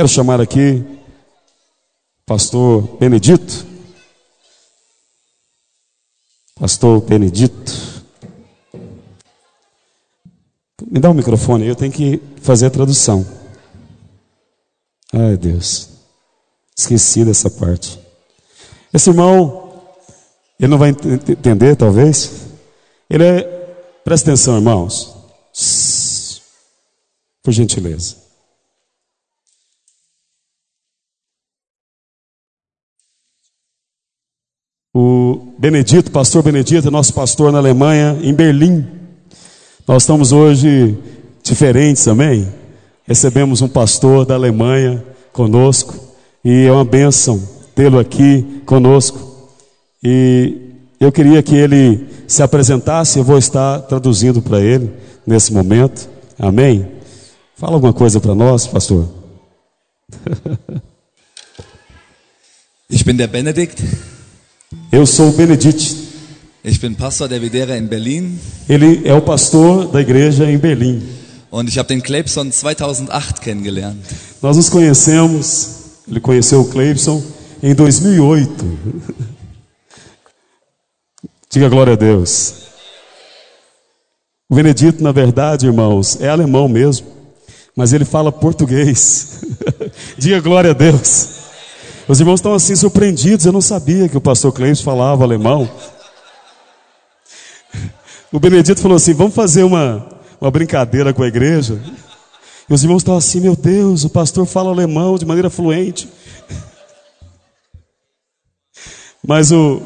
Quero chamar aqui pastor Benedito. Pastor Benedito. Me dá o um microfone, eu tenho que fazer a tradução. Ai, Deus. Esqueci dessa parte. Esse irmão, ele não vai entender, talvez. Ele é. Presta atenção, irmãos. Por gentileza. O Benedito, pastor Benedito, é nosso pastor na Alemanha, em Berlim. Nós estamos hoje diferentes, amém? Recebemos um pastor da Alemanha conosco e é uma bênção tê-lo aqui conosco. E eu queria que ele se apresentasse, eu vou estar traduzindo para ele nesse momento, amém? Fala alguma coisa para nós, pastor. Ich bin der Benedikt. Eu sou o Benedict. Ich bin Pastor der Videra in Berlin. Ele é o pastor da igreja em Berlim. Und ich habe den Cleibson 2008 kennengelernt. Nós nos conhecemos, ele conheceu o Cleibson em 2008. Diga glória a Deus. O Benedito, na verdade, irmãos, é alemão mesmo, mas ele fala português. Diga glória a Deus. Os irmãos estão assim surpreendidos, eu não sabia que o pastor Cleibson falava alemão. O Benedito falou assim: vamos fazer uma, uma brincadeira com a igreja. E os irmãos estão assim: meu Deus, o pastor fala alemão de maneira fluente. Mas o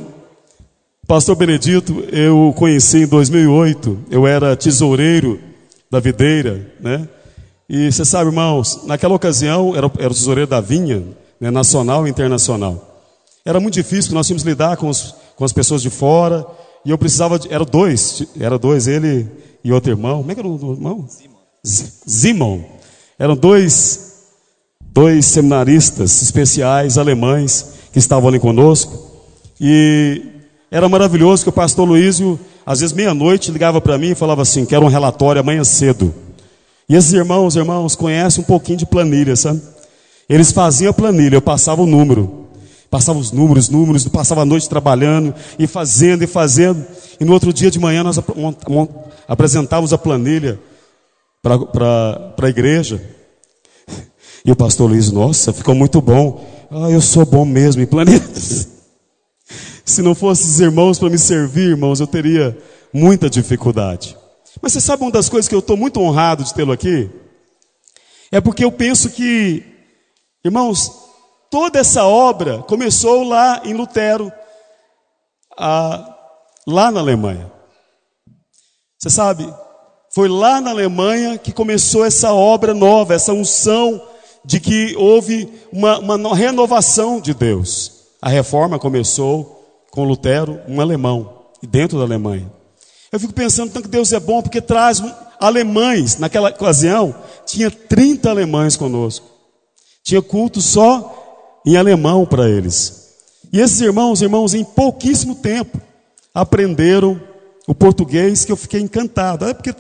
pastor Benedito, eu conheci em 2008, eu era tesoureiro da videira, né? E você sabe, irmãos, naquela ocasião era, era o tesoureiro da vinha, né, nacional e internacional. Era muito difícil, porque nós tínhamos que lidar com, os, com as pessoas de fora, e eu precisava, de, era dois, era dois, ele e outro irmão. Como é que era o irmão? Zimon. Eram dois, dois seminaristas especiais alemães que estavam ali conosco. E era maravilhoso que o pastor Luísio, às vezes meia-noite, ligava para mim e falava assim: quero um relatório amanhã cedo. E esses irmãos, irmãos, conhecem um pouquinho de planilha, sabe? Eles faziam a planilha, eu passava o número. Passava os números, números, passava a noite trabalhando e fazendo e fazendo. E no outro dia de manhã nós ap apresentávamos a planilha para a igreja. E o pastor Luiz, nossa, ficou muito bom. Ah, eu sou bom mesmo em planilhas. Se não fossem os irmãos para me servir, irmãos, eu teria muita dificuldade. Mas você sabe uma das coisas que eu estou muito honrado de tê-lo aqui? É porque eu penso que Irmãos, toda essa obra começou lá em Lutero, a, lá na Alemanha. Você sabe, foi lá na Alemanha que começou essa obra nova, essa unção de que houve uma, uma renovação de Deus. A reforma começou com Lutero, um alemão, e dentro da Alemanha. Eu fico pensando tanto que Deus é bom porque traz alemães. Naquela ocasião, tinha 30 alemães conosco. Tinha culto só em alemão para eles. E esses irmãos, irmãos, em pouquíssimo tempo, aprenderam o português que eu fiquei encantado. É porque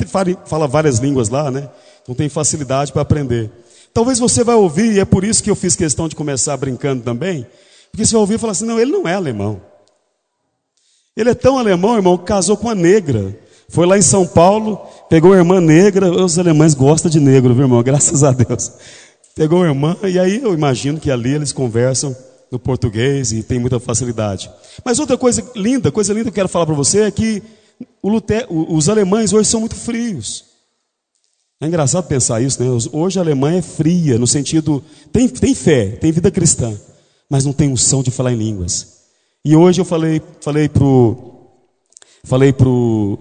fala várias línguas lá, né? Então tem facilidade para aprender. Talvez você vai ouvir, e é por isso que eu fiz questão de começar brincando também, porque você vai ouvir e falar assim: não, ele não é alemão. Ele é tão alemão, irmão, que casou com uma negra. Foi lá em São Paulo, pegou uma irmã negra. Os alemães gostam de negro, viu, irmão? Graças a Deus. Pegou a irmã, e aí eu imagino que ali eles conversam no português e tem muita facilidade. Mas outra coisa linda, coisa linda que eu quero falar para você é que os alemães hoje são muito frios. É engraçado pensar isso, né? Hoje a Alemanha é fria, no sentido, tem, tem fé, tem vida cristã, mas não tem unção de falar em línguas. E hoje eu falei, falei pro, falei pro,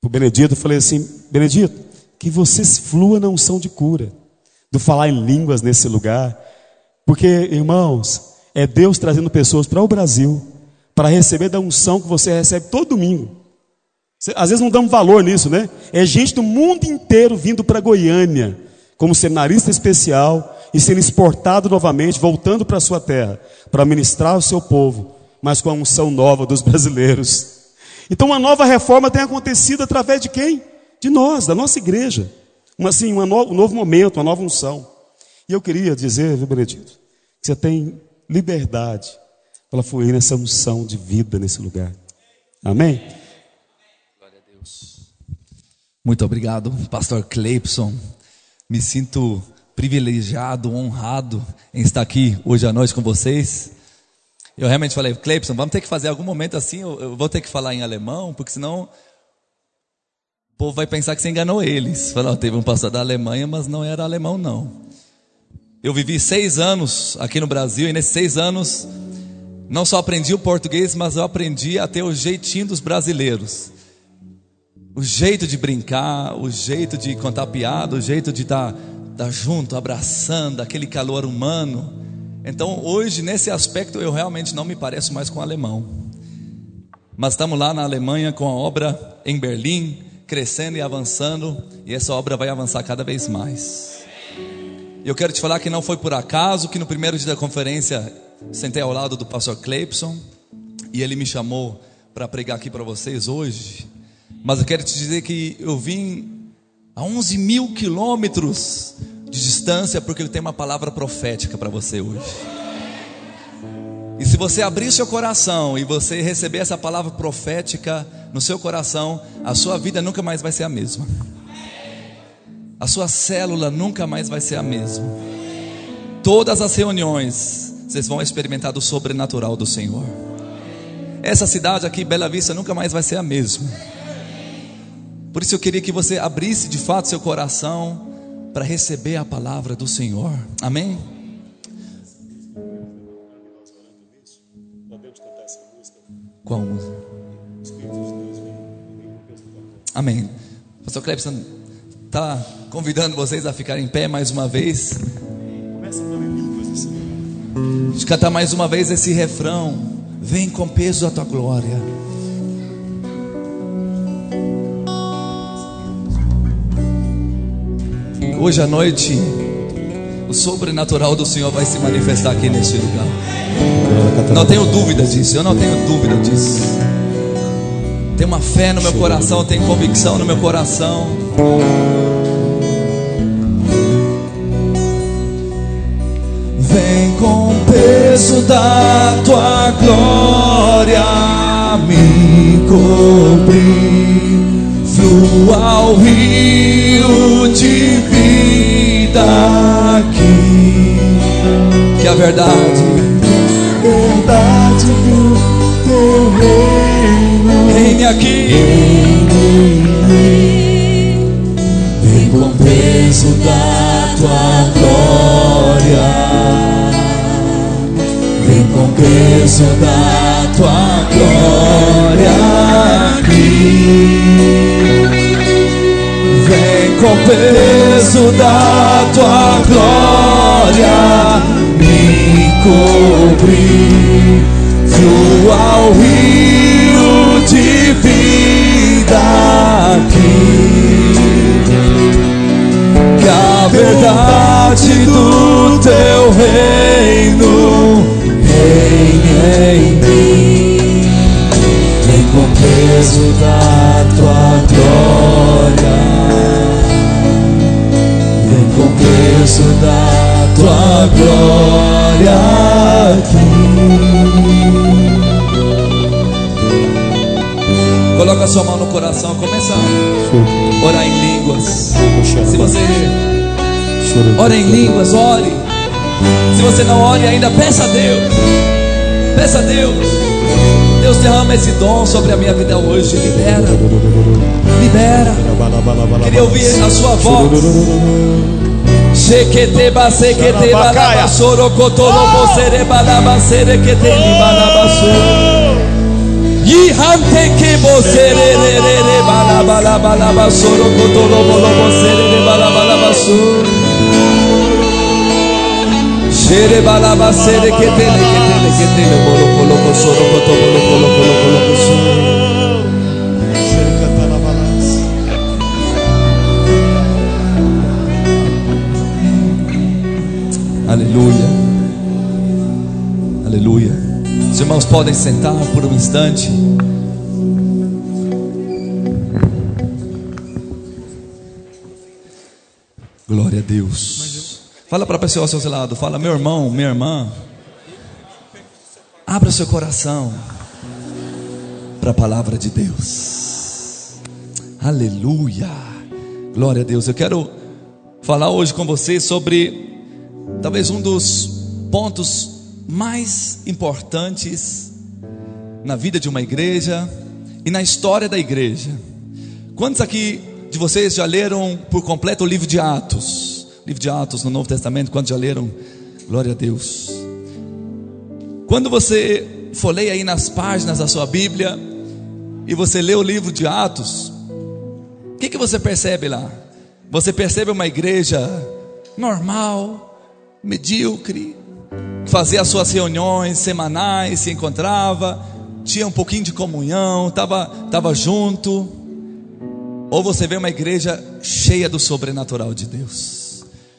pro Benedito, falei assim, Benedito, que você flua na unção de cura do falar em línguas nesse lugar. Porque, irmãos, é Deus trazendo pessoas para o Brasil para receber da unção que você recebe todo domingo. Às vezes não damos valor nisso, né? É gente do mundo inteiro vindo para Goiânia como seminarista especial e sendo exportado novamente, voltando para sua terra, para ministrar o seu povo, mas com a unção nova dos brasileiros. Então, uma nova reforma tem acontecido através de quem? De nós, da nossa igreja assim, uma no, um novo momento, uma nova unção. E eu queria dizer, viu, Benedito, que você tem liberdade para fluir nessa unção de vida nesse lugar. Amém? Muito obrigado, Pastor Cleipson. Me sinto privilegiado, honrado em estar aqui hoje à noite com vocês. Eu realmente falei, Cleipson, vamos ter que fazer algum momento assim, eu, eu vou ter que falar em alemão, porque senão o povo vai pensar que você enganou eles. Falou, teve um pastor da Alemanha, mas não era alemão não. Eu vivi seis anos aqui no Brasil e nesses seis anos não só aprendi o português, mas eu aprendi a ter o jeitinho dos brasileiros. O jeito de brincar, o jeito de contar piada, o jeito de estar, estar junto, abraçando, aquele calor humano. Então, hoje, nesse aspecto, eu realmente não me pareço mais com o alemão. Mas estamos lá na Alemanha com a obra em Berlim, crescendo e avançando, e essa obra vai avançar cada vez mais. Eu quero te falar que não foi por acaso que no primeiro dia da conferência sentei ao lado do pastor Cleipson e ele me chamou para pregar aqui para vocês hoje. Mas eu quero te dizer que eu vim a 11 mil quilômetros de distância, porque eu tenho uma palavra profética para você hoje. E se você abrir seu coração e você receber essa palavra profética no seu coração, a sua vida nunca mais vai ser a mesma. A sua célula nunca mais vai ser a mesma. Todas as reuniões, vocês vão experimentar do sobrenatural do Senhor. Essa cidade aqui, Bela Vista, nunca mais vai ser a mesma. Por isso eu queria que você abrisse de fato seu coração para receber a palavra do Senhor. Amém? Qual música? Amém. Pastor Clebson está convidando vocês a ficarem em pé mais uma vez. Gente cantar mais uma vez esse refrão. Vem com peso a tua glória. Hoje à noite, o sobrenatural do Senhor vai se manifestar aqui neste lugar. Não tenho dúvida disso, eu não tenho dúvida disso. Tem uma fé no meu coração, tem convicção no meu coração. Vem com o peso da tua glória me cobrir, flua o rio de vida aqui. Que a verdade, verdade do teu reino reine aqui. vem com peso da tua glória, vem com peso da tua glória aqui. Vem com peso da tua glória me cobrir, flua o rio vida aqui. que a verdade do teu reino reine em mim, vem com peso da tua glória, vem com peso da tua glória Coloca sua mão no coração, começa a orar em línguas. Se você ora em línguas, ore. Se você não ore ainda, peça a Deus. Peça a Deus. Deus derrama esse dom sobre a minha vida hoje. Libera. Libera. Queria ouvir a sua voz. Sheketeba seketeba laba soro kotolobo sereba laba serekete liba soro. Yihante kebo sererere balaba laba laba soro kotolobo lobo serere balaba laba soro. Shere balaba sere ketele ketele ketele bolo bolo bolo soro kotolo bolo bolo bolo bolo soro. Aleluia. Os irmãos podem sentar por um instante. Glória a Deus. Fala para a pessoa ao seu lado, fala, meu irmão, minha irmã, abra seu coração para a palavra de Deus. Aleluia. Glória a Deus. Eu quero falar hoje com você sobre talvez um dos pontos mais importantes na vida de uma igreja e na história da igreja. Quantos aqui de vocês já leram por completo o livro de Atos? livro de Atos no Novo Testamento, quando já leram? Glória a Deus. Quando você ler aí nas páginas da sua Bíblia e você lê o livro de Atos, o que, que você percebe lá? Você percebe uma igreja normal, medíocre, fazia as suas reuniões semanais, se encontrava, tinha um pouquinho de comunhão, estava tava junto. Ou você vê uma igreja cheia do sobrenatural de Deus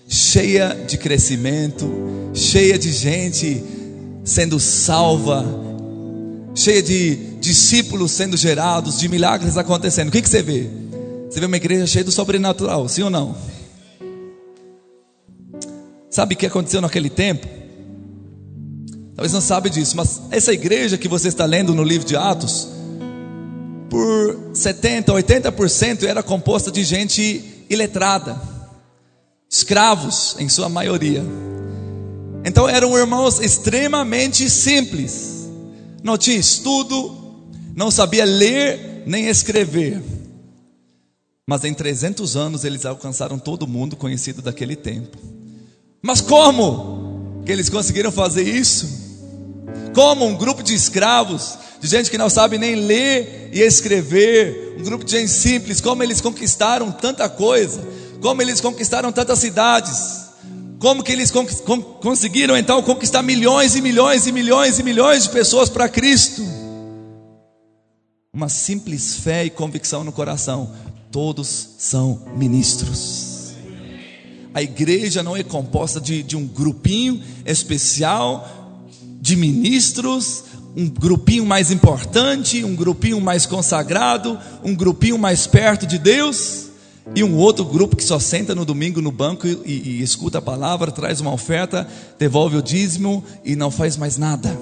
cheia de crescimento, cheia de gente sendo salva, cheia de discípulos sendo gerados, de milagres acontecendo. O que, que você vê? Você vê uma igreja cheia do sobrenatural, sim ou não? Sabe o que aconteceu naquele tempo? Talvez não sabe disso, mas essa igreja que você está lendo no livro de Atos, por 70, 80% era composta de gente iletrada escravos em sua maioria. Então eram irmãos extremamente simples, não tinha estudo, não sabia ler nem escrever. Mas em 300 anos eles alcançaram todo mundo conhecido daquele tempo. Mas como que eles conseguiram fazer isso? Como um grupo de escravos, de gente que não sabe nem ler e escrever, um grupo de gente simples, como eles conquistaram tanta coisa? como eles conquistaram tantas cidades, como que eles conseguiram então conquistar milhões e milhões e milhões e milhões de pessoas para Cristo. Uma simples fé e convicção no coração. Todos são ministros. A igreja não é composta de, de um grupinho especial de ministros, um grupinho mais importante, um grupinho mais consagrado, um grupinho mais perto de Deus. E um outro grupo que só senta no domingo no banco e, e, escuta a palavra, traz uma oferta, devolve o dízimo e não faz mais nada.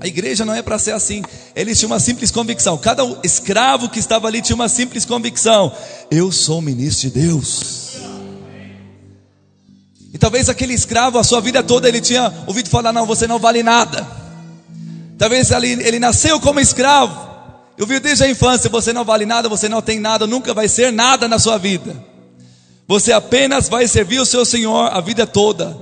A igreja não é para ser assim. Eles tinham uma simples convicção. Cada escravo que estava ali tinha uma simples convicção: eu sou ministro de Deus. E talvez aquele escravo, a sua vida toda, ele tinha ouvido falar: não, você não vale nada. Talvez ele, ele nasceu como escravo. Eu vi desde a infância: você não vale nada, você não tem nada, nunca vai ser nada na sua vida. Você apenas vai servir o seu Senhor a vida toda.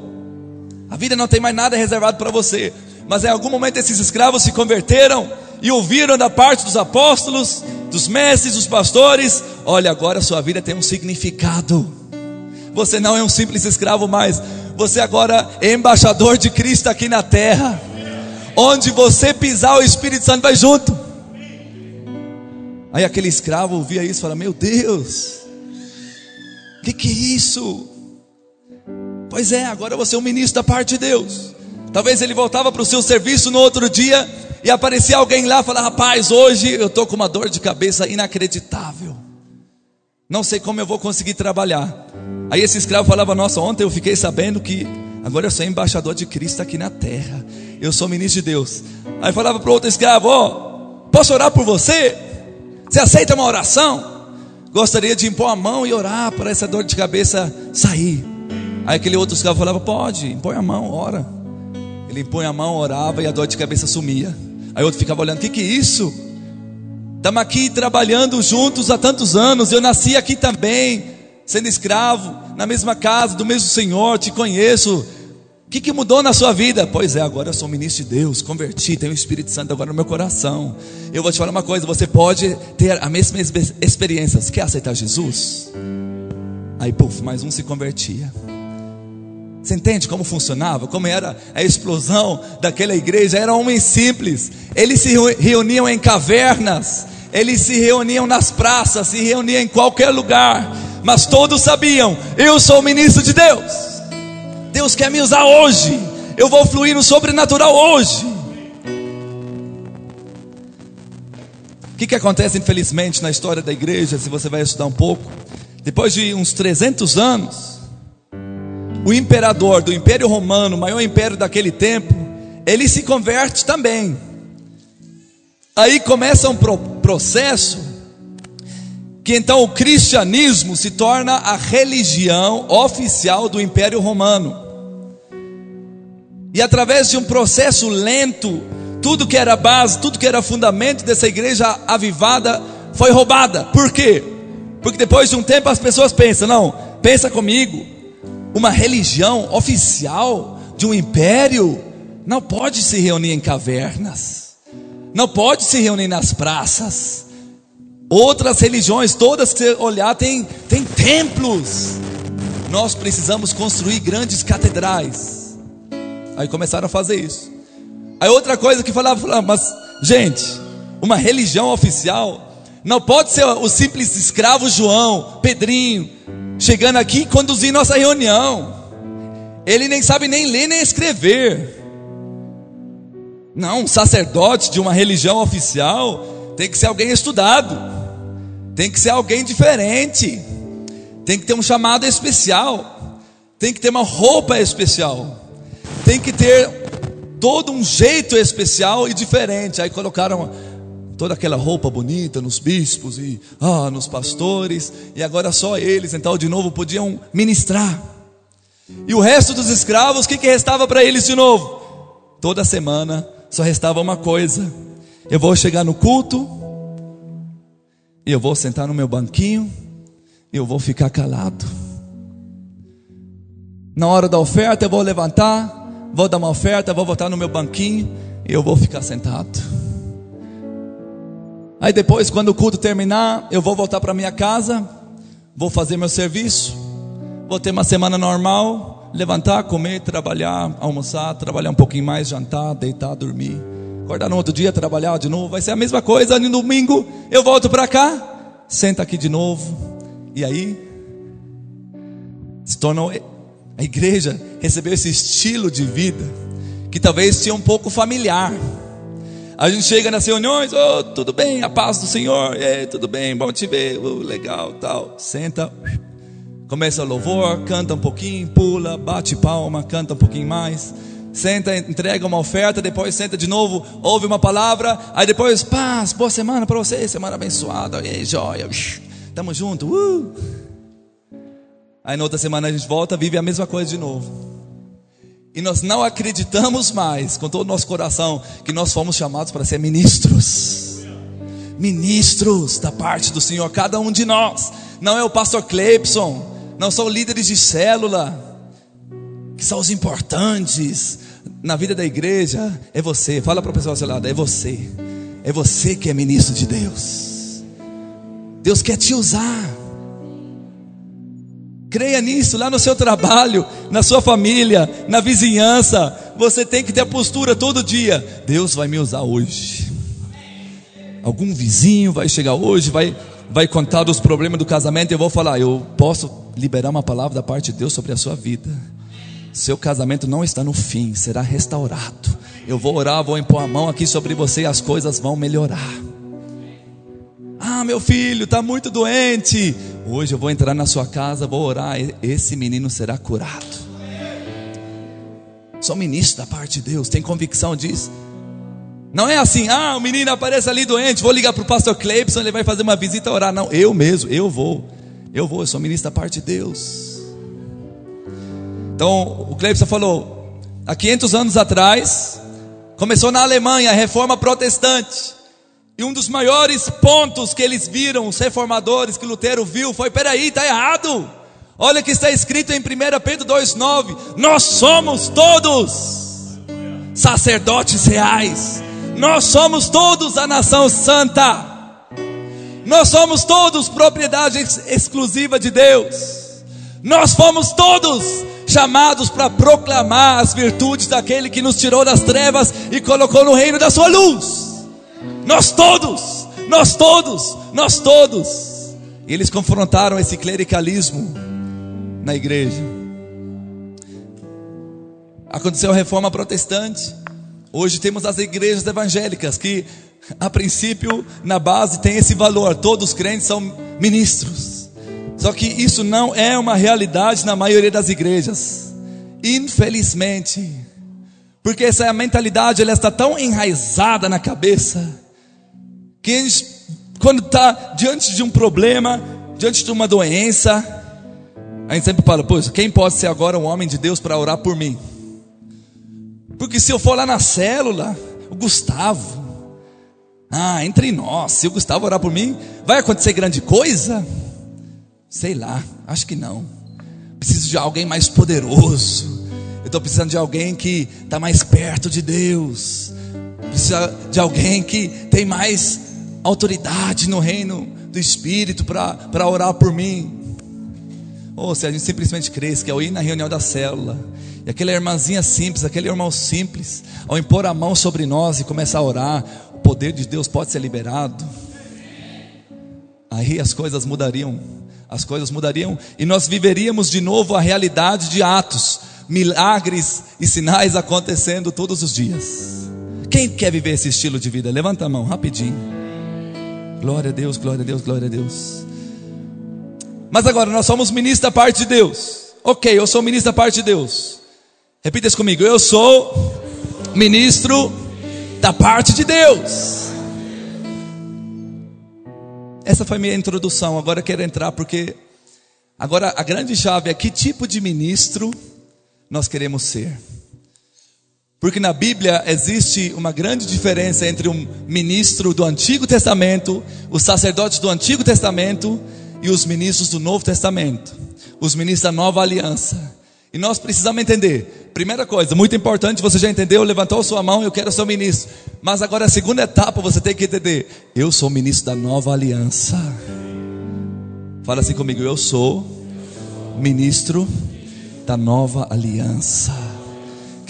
A vida não tem mais nada reservado para você. Mas em algum momento esses escravos se converteram e ouviram da parte dos apóstolos, dos mestres, dos pastores: olha, agora a sua vida tem um significado. Você não é um simples escravo mais. Você agora é embaixador de Cristo aqui na terra. Onde você pisar, o Espírito Santo vai junto. Aí aquele escravo ouvia isso e falava: Meu Deus, o que, que é isso? Pois é, agora você é um ministro da parte de Deus. Talvez ele voltava para o seu serviço no outro dia e aparecia alguém lá e falava: Rapaz, hoje eu estou com uma dor de cabeça inacreditável. Não sei como eu vou conseguir trabalhar. Aí esse escravo falava: Nossa, ontem eu fiquei sabendo que agora eu sou embaixador de Cristo aqui na terra. Eu sou ministro de Deus. Aí falava para o outro escravo: Ó, oh, posso orar por você? Você aceita uma oração? Gostaria de impor a mão e orar para essa dor de cabeça sair. Aí aquele outro escravo falava: Pode, impõe a mão, ora. Ele impõe a mão, orava e a dor de cabeça sumia. Aí outro ficava olhando: O que, que é isso? Estamos aqui trabalhando juntos há tantos anos. Eu nasci aqui também, sendo escravo, na mesma casa, do mesmo Senhor, te conheço. O que, que mudou na sua vida? Pois é, agora eu sou ministro de Deus, converti, tenho o Espírito Santo agora no meu coração. Eu vou te falar uma coisa: você pode ter a mesma experiência. Você quer aceitar Jesus? Aí, puf, mais um se convertia. Você entende como funcionava? Como era a explosão daquela igreja? Eram homens simples, eles se reuniam em cavernas, eles se reuniam nas praças, se reuniam em qualquer lugar, mas todos sabiam: eu sou o ministro de Deus. Deus quer me usar hoje. Eu vou fluir no sobrenatural hoje. O que, que acontece, infelizmente, na história da igreja, se você vai estudar um pouco? Depois de uns 300 anos, o imperador do Império Romano, o maior império daquele tempo, ele se converte também. Aí começa um pro processo que então o cristianismo se torna a religião oficial do Império Romano. E através de um processo lento, tudo que era base, tudo que era fundamento dessa igreja avivada foi roubada. Por quê? Porque depois de um tempo as pessoas pensam, não, pensa comigo, uma religião oficial de um império não pode se reunir em cavernas, não pode se reunir nas praças. Outras religiões, todas que você olhar, tem, tem templos. Nós precisamos construir grandes catedrais. Aí começaram a fazer isso. Aí outra coisa que falava, falava mas gente, uma religião oficial não pode ser o simples escravo João, Pedrinho, chegando aqui e conduzindo nossa reunião. Ele nem sabe nem ler nem escrever. Não, um sacerdote de uma religião oficial tem que ser alguém estudado, tem que ser alguém diferente, tem que ter um chamado especial, tem que ter uma roupa especial, tem que ter todo um jeito especial e diferente. Aí colocaram toda aquela roupa bonita nos bispos e ah, nos pastores, e agora só eles então de novo podiam ministrar. E o resto dos escravos, o que, que restava para eles de novo? Toda semana só restava uma coisa: eu vou chegar no culto, e eu vou sentar no meu banquinho, e eu vou ficar calado. Na hora da oferta, eu vou levantar, vou dar uma oferta, vou voltar no meu banquinho, e eu vou ficar sentado. Aí depois, quando o culto terminar, eu vou voltar para minha casa, vou fazer meu serviço, vou ter uma semana normal, levantar, comer, trabalhar, almoçar, trabalhar um pouquinho mais, jantar, deitar, dormir, acordar no outro dia, trabalhar de novo, vai ser a mesma coisa. No domingo eu volto para cá, senta aqui de novo, e aí se tornou a igreja recebeu esse estilo de vida que talvez tinha um pouco familiar. A gente chega nas reuniões, oh, tudo bem, a paz do Senhor, é, tudo bem, bom te ver, oh, legal, tal. Senta, começa o louvor, canta um pouquinho, pula, bate palma, canta um pouquinho mais. Senta, entrega uma oferta, depois senta de novo, ouve uma palavra, aí depois, paz, boa semana para você, semana abençoada, aí, joia, tamo junto, uh. Aí na outra semana a gente volta, vive a mesma coisa de novo. E nós não acreditamos mais, com todo o nosso coração, que nós fomos chamados para ser ministros. Ministros da parte do Senhor, cada um de nós. Não é o pastor Clepson, não são líderes de célula, que são os importantes na vida da igreja. É você, fala para o pessoal ao seu lado, é você. É você que é ministro de Deus. Deus quer te usar. Creia nisso, lá no seu trabalho, na sua família, na vizinhança. Você tem que ter a postura todo dia. Deus vai me usar hoje. Algum vizinho vai chegar hoje, vai, vai contar dos problemas do casamento. E eu vou falar: Eu posso liberar uma palavra da parte de Deus sobre a sua vida. Seu casamento não está no fim, será restaurado. Eu vou orar, vou impor a mão aqui sobre você e as coisas vão melhorar. Ah, meu filho está muito doente. Hoje eu vou entrar na sua casa, vou orar. Esse menino será curado. Sou ministro da parte de Deus, tem convicção disso. Não é assim, ah, o menino aparece ali doente, vou ligar para o pastor Cleibson, ele vai fazer uma visita orar. Não, eu mesmo, eu vou. Eu vou, eu sou ministro da parte de Deus. Então, o Cleibson falou, há 500 anos atrás, começou na Alemanha a reforma protestante. E um dos maiores pontos que eles viram, os reformadores, que Lutero viu, foi: peraí, está errado. Olha que está escrito em 1 Pedro 2,9: Nós somos todos sacerdotes reais, nós somos todos a nação santa, nós somos todos propriedade exclusiva de Deus, nós fomos todos chamados para proclamar as virtudes daquele que nos tirou das trevas e colocou no reino da sua luz. Nós todos, nós todos, nós todos. E eles confrontaram esse clericalismo na igreja. Aconteceu a reforma protestante. Hoje temos as igrejas evangélicas que, a princípio, na base tem esse valor. Todos os crentes são ministros. Só que isso não é uma realidade na maioria das igrejas. infelizmente, porque essa mentalidade ela está tão enraizada na cabeça, que quando está diante de um problema, diante de uma doença, a gente sempre fala, pois, quem pode ser agora um homem de Deus para orar por mim? Porque se eu for lá na célula, o Gustavo, ah, entre nós, se o Gustavo orar por mim, vai acontecer grande coisa? Sei lá, acho que não. Preciso de alguém mais poderoso. Eu estou precisando de alguém que está mais perto de Deus. Precisa de alguém que tem mais autoridade no reino do Espírito para orar por mim. Ou se a gente simplesmente cresce, que é o ir na reunião da célula, e aquela irmãzinha simples, aquele irmão simples, ao impor a mão sobre nós e começar a orar, o poder de Deus pode ser liberado. Aí as coisas mudariam, as coisas mudariam e nós viveríamos de novo a realidade de atos, milagres e sinais acontecendo todos os dias. Quem quer viver esse estilo de vida? Levanta a mão rapidinho. Glória a Deus, glória a Deus, glória a Deus. Mas agora nós somos ministros da parte de Deus. Ok, eu sou ministro da parte de Deus. Repita isso comigo. Eu sou ministro da parte de Deus. Essa foi minha introdução. Agora eu quero entrar porque agora a grande chave é que tipo de ministro nós queremos ser. Porque na Bíblia existe uma grande diferença entre um ministro do Antigo Testamento, os sacerdotes do Antigo Testamento e os ministros do Novo Testamento, os ministros da Nova Aliança. E nós precisamos entender. Primeira coisa, muito importante, você já entendeu, levantou sua mão, eu quero ser ministro. Mas agora a segunda etapa você tem que entender. Eu sou ministro da nova aliança. Fala assim comigo, eu sou ministro da nova aliança.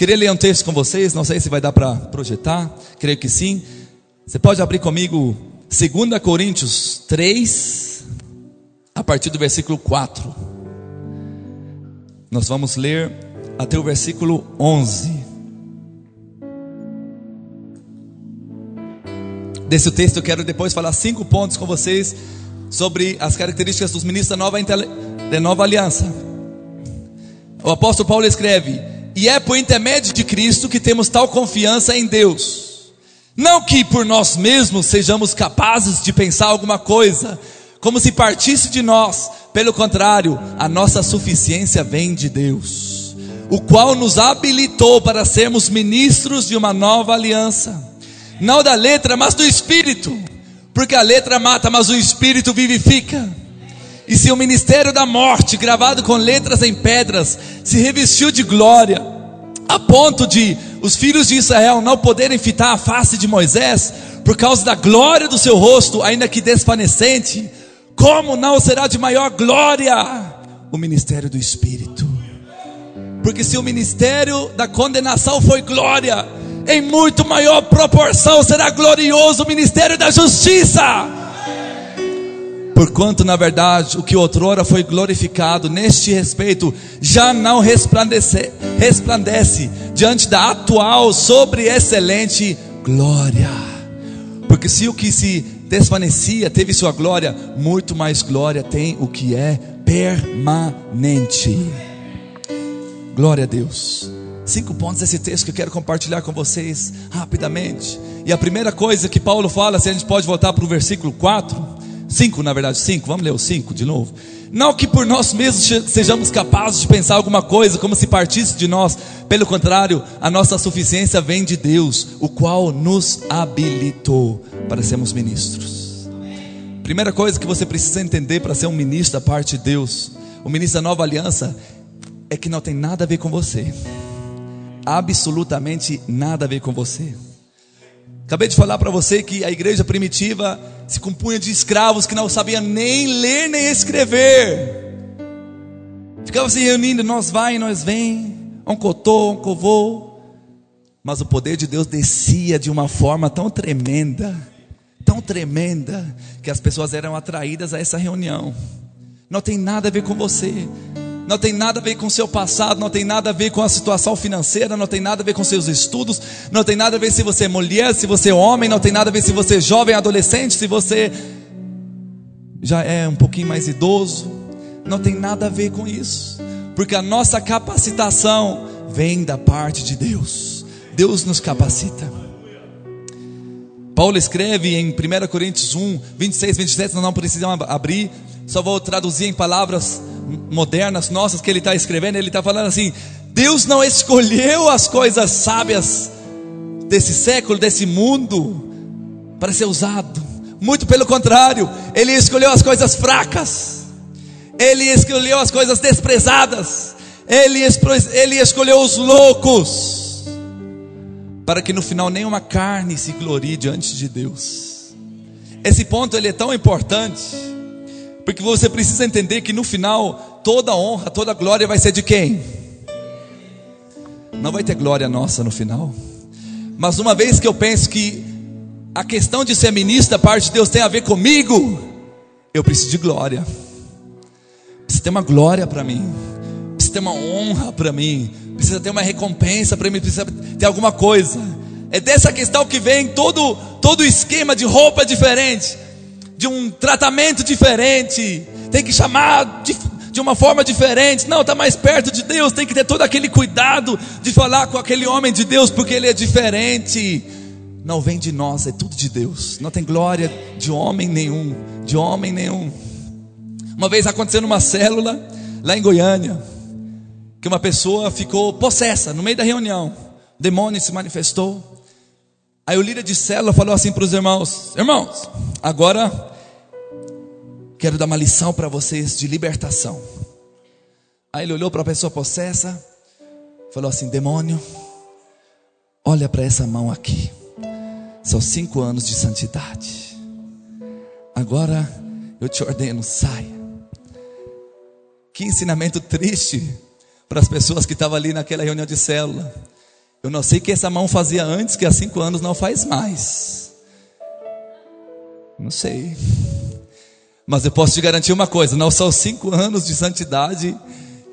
Queria ler um texto com vocês, não sei se vai dar para projetar, creio que sim. Você pode abrir comigo 2 Coríntios 3, a partir do versículo 4. Nós vamos ler até o versículo 11. Desse texto eu quero depois falar cinco pontos com vocês sobre as características dos ministros da nova, da nova aliança. O apóstolo Paulo escreve: E é por intermédio de Cristo que temos tal confiança em Deus. Não que por nós mesmos sejamos capazes de pensar alguma coisa, como se partisse de nós, pelo contrário, a nossa suficiência vem de Deus, o qual nos habilitou para sermos ministros de uma nova aliança, não da letra, mas do espírito, porque a letra mata, mas o espírito vivifica. E se o ministério da morte, gravado com letras em pedras, se revestiu de glória, a ponto de os filhos de Israel não poderem fitar a face de Moisés, por causa da glória do seu rosto, ainda que desvanecente, como não será de maior glória o ministério do Espírito? Porque se o ministério da condenação foi glória, em muito maior proporção será glorioso o ministério da justiça. Porquanto, na verdade, o que outrora foi glorificado neste respeito já não resplandece, resplandece diante da atual sobre excelente glória. Porque se o que se desvanecia, teve sua glória, muito mais glória tem o que é permanente. Glória a Deus. Cinco pontos desse texto que eu quero compartilhar com vocês rapidamente. E a primeira coisa que Paulo fala, se a gente pode voltar para o versículo 4, 5 na verdade, 5, vamos ler o 5 de novo. Não que por nós mesmos sejamos capazes de pensar alguma coisa como se partisse de nós, pelo contrário, a nossa suficiência vem de Deus, o qual nos habilitou para sermos ministros. Primeira coisa que você precisa entender para ser um ministro da parte de Deus, o ministro da nova aliança, é que não tem nada a ver com você, absolutamente nada a ver com você. Acabei de falar para você que a igreja primitiva se compunha de escravos que não sabiam nem ler nem escrever. Ficava se reunindo, nós vai, nós vem, um covô. Mas o poder de Deus descia de uma forma tão tremenda, tão tremenda, que as pessoas eram atraídas a essa reunião. Não tem nada a ver com você não tem nada a ver com seu passado, não tem nada a ver com a situação financeira, não tem nada a ver com seus estudos, não tem nada a ver se você é mulher, se você é homem, não tem nada a ver se você é jovem, adolescente, se você já é um pouquinho mais idoso, não tem nada a ver com isso. porque a nossa capacitação vem da parte de Deus. Deus nos capacita. Paulo escreve em 1 Coríntios 1, 26, 27, nós não precisamos abrir, só vou traduzir em palavras modernas nossas que ele está escrevendo. Ele está falando assim: Deus não escolheu as coisas sábias desse século, desse mundo, para ser usado, muito pelo contrário, Ele escolheu as coisas fracas, Ele escolheu as coisas desprezadas, Ele, ele escolheu os loucos para que no final nenhuma carne se glorie diante de Deus. Esse ponto ele é tão importante, porque você precisa entender que no final toda honra, toda glória vai ser de quem? Não vai ter glória nossa no final. Mas uma vez que eu penso que a questão de ser ministro da parte de Deus tem a ver comigo, eu preciso de glória. Precisa ter uma glória para mim. Precisa ter uma honra para mim precisa ter uma recompensa para mim, precisa ter alguma coisa. É dessa questão que vem todo todo esquema de roupa diferente, de um tratamento diferente. Tem que chamar de, de uma forma diferente. Não, está mais perto de Deus. Tem que ter todo aquele cuidado de falar com aquele homem de Deus, porque ele é diferente. Não vem de nós, é tudo de Deus. Não tem glória de homem nenhum, de homem nenhum. Uma vez aconteceu numa célula lá em Goiânia que uma pessoa ficou possessa no meio da reunião. O demônio se manifestou. Aí o líder de célula falou assim para os irmãos: Irmãos, agora quero dar uma lição para vocês de libertação. Aí ele olhou para a pessoa possessa, falou assim: Demônio, olha para essa mão aqui. São cinco anos de santidade. Agora eu te ordeno, saia. Que ensinamento triste para as pessoas que estavam ali naquela reunião de célula. Eu não sei o que essa mão fazia antes, que há cinco anos não faz mais. Não sei. Mas eu posso te garantir uma coisa: não são cinco anos de santidade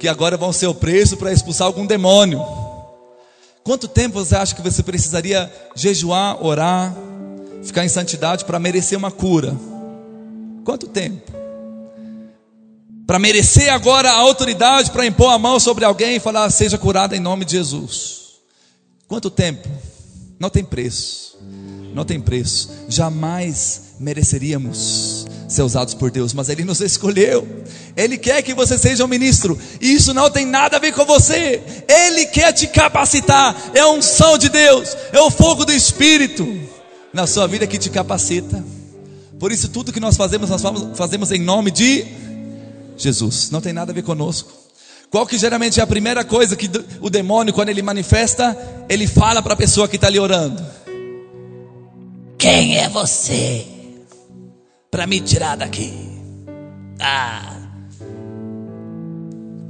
que agora vão ser o preço para expulsar algum demônio. Quanto tempo você acha que você precisaria jejuar, orar, ficar em santidade para merecer uma cura? Quanto tempo? para merecer agora a autoridade para impor a mão sobre alguém e falar: seja curada em nome de Jesus. Quanto tempo? Não tem preço. Não tem preço. Jamais mereceríamos ser usados por Deus, mas Ele nos escolheu. Ele quer que você seja um ministro. Isso não tem nada a ver com você. Ele quer te capacitar. É a unção de Deus. É o fogo do Espírito na sua vida que te capacita. Por isso, tudo que nós fazemos, nós fazemos em nome de Jesus. Não tem nada a ver conosco. Qual que geralmente é a primeira coisa que o demônio, quando ele manifesta, ele fala para a pessoa que está ali orando: Quem é você para me tirar daqui? Ah.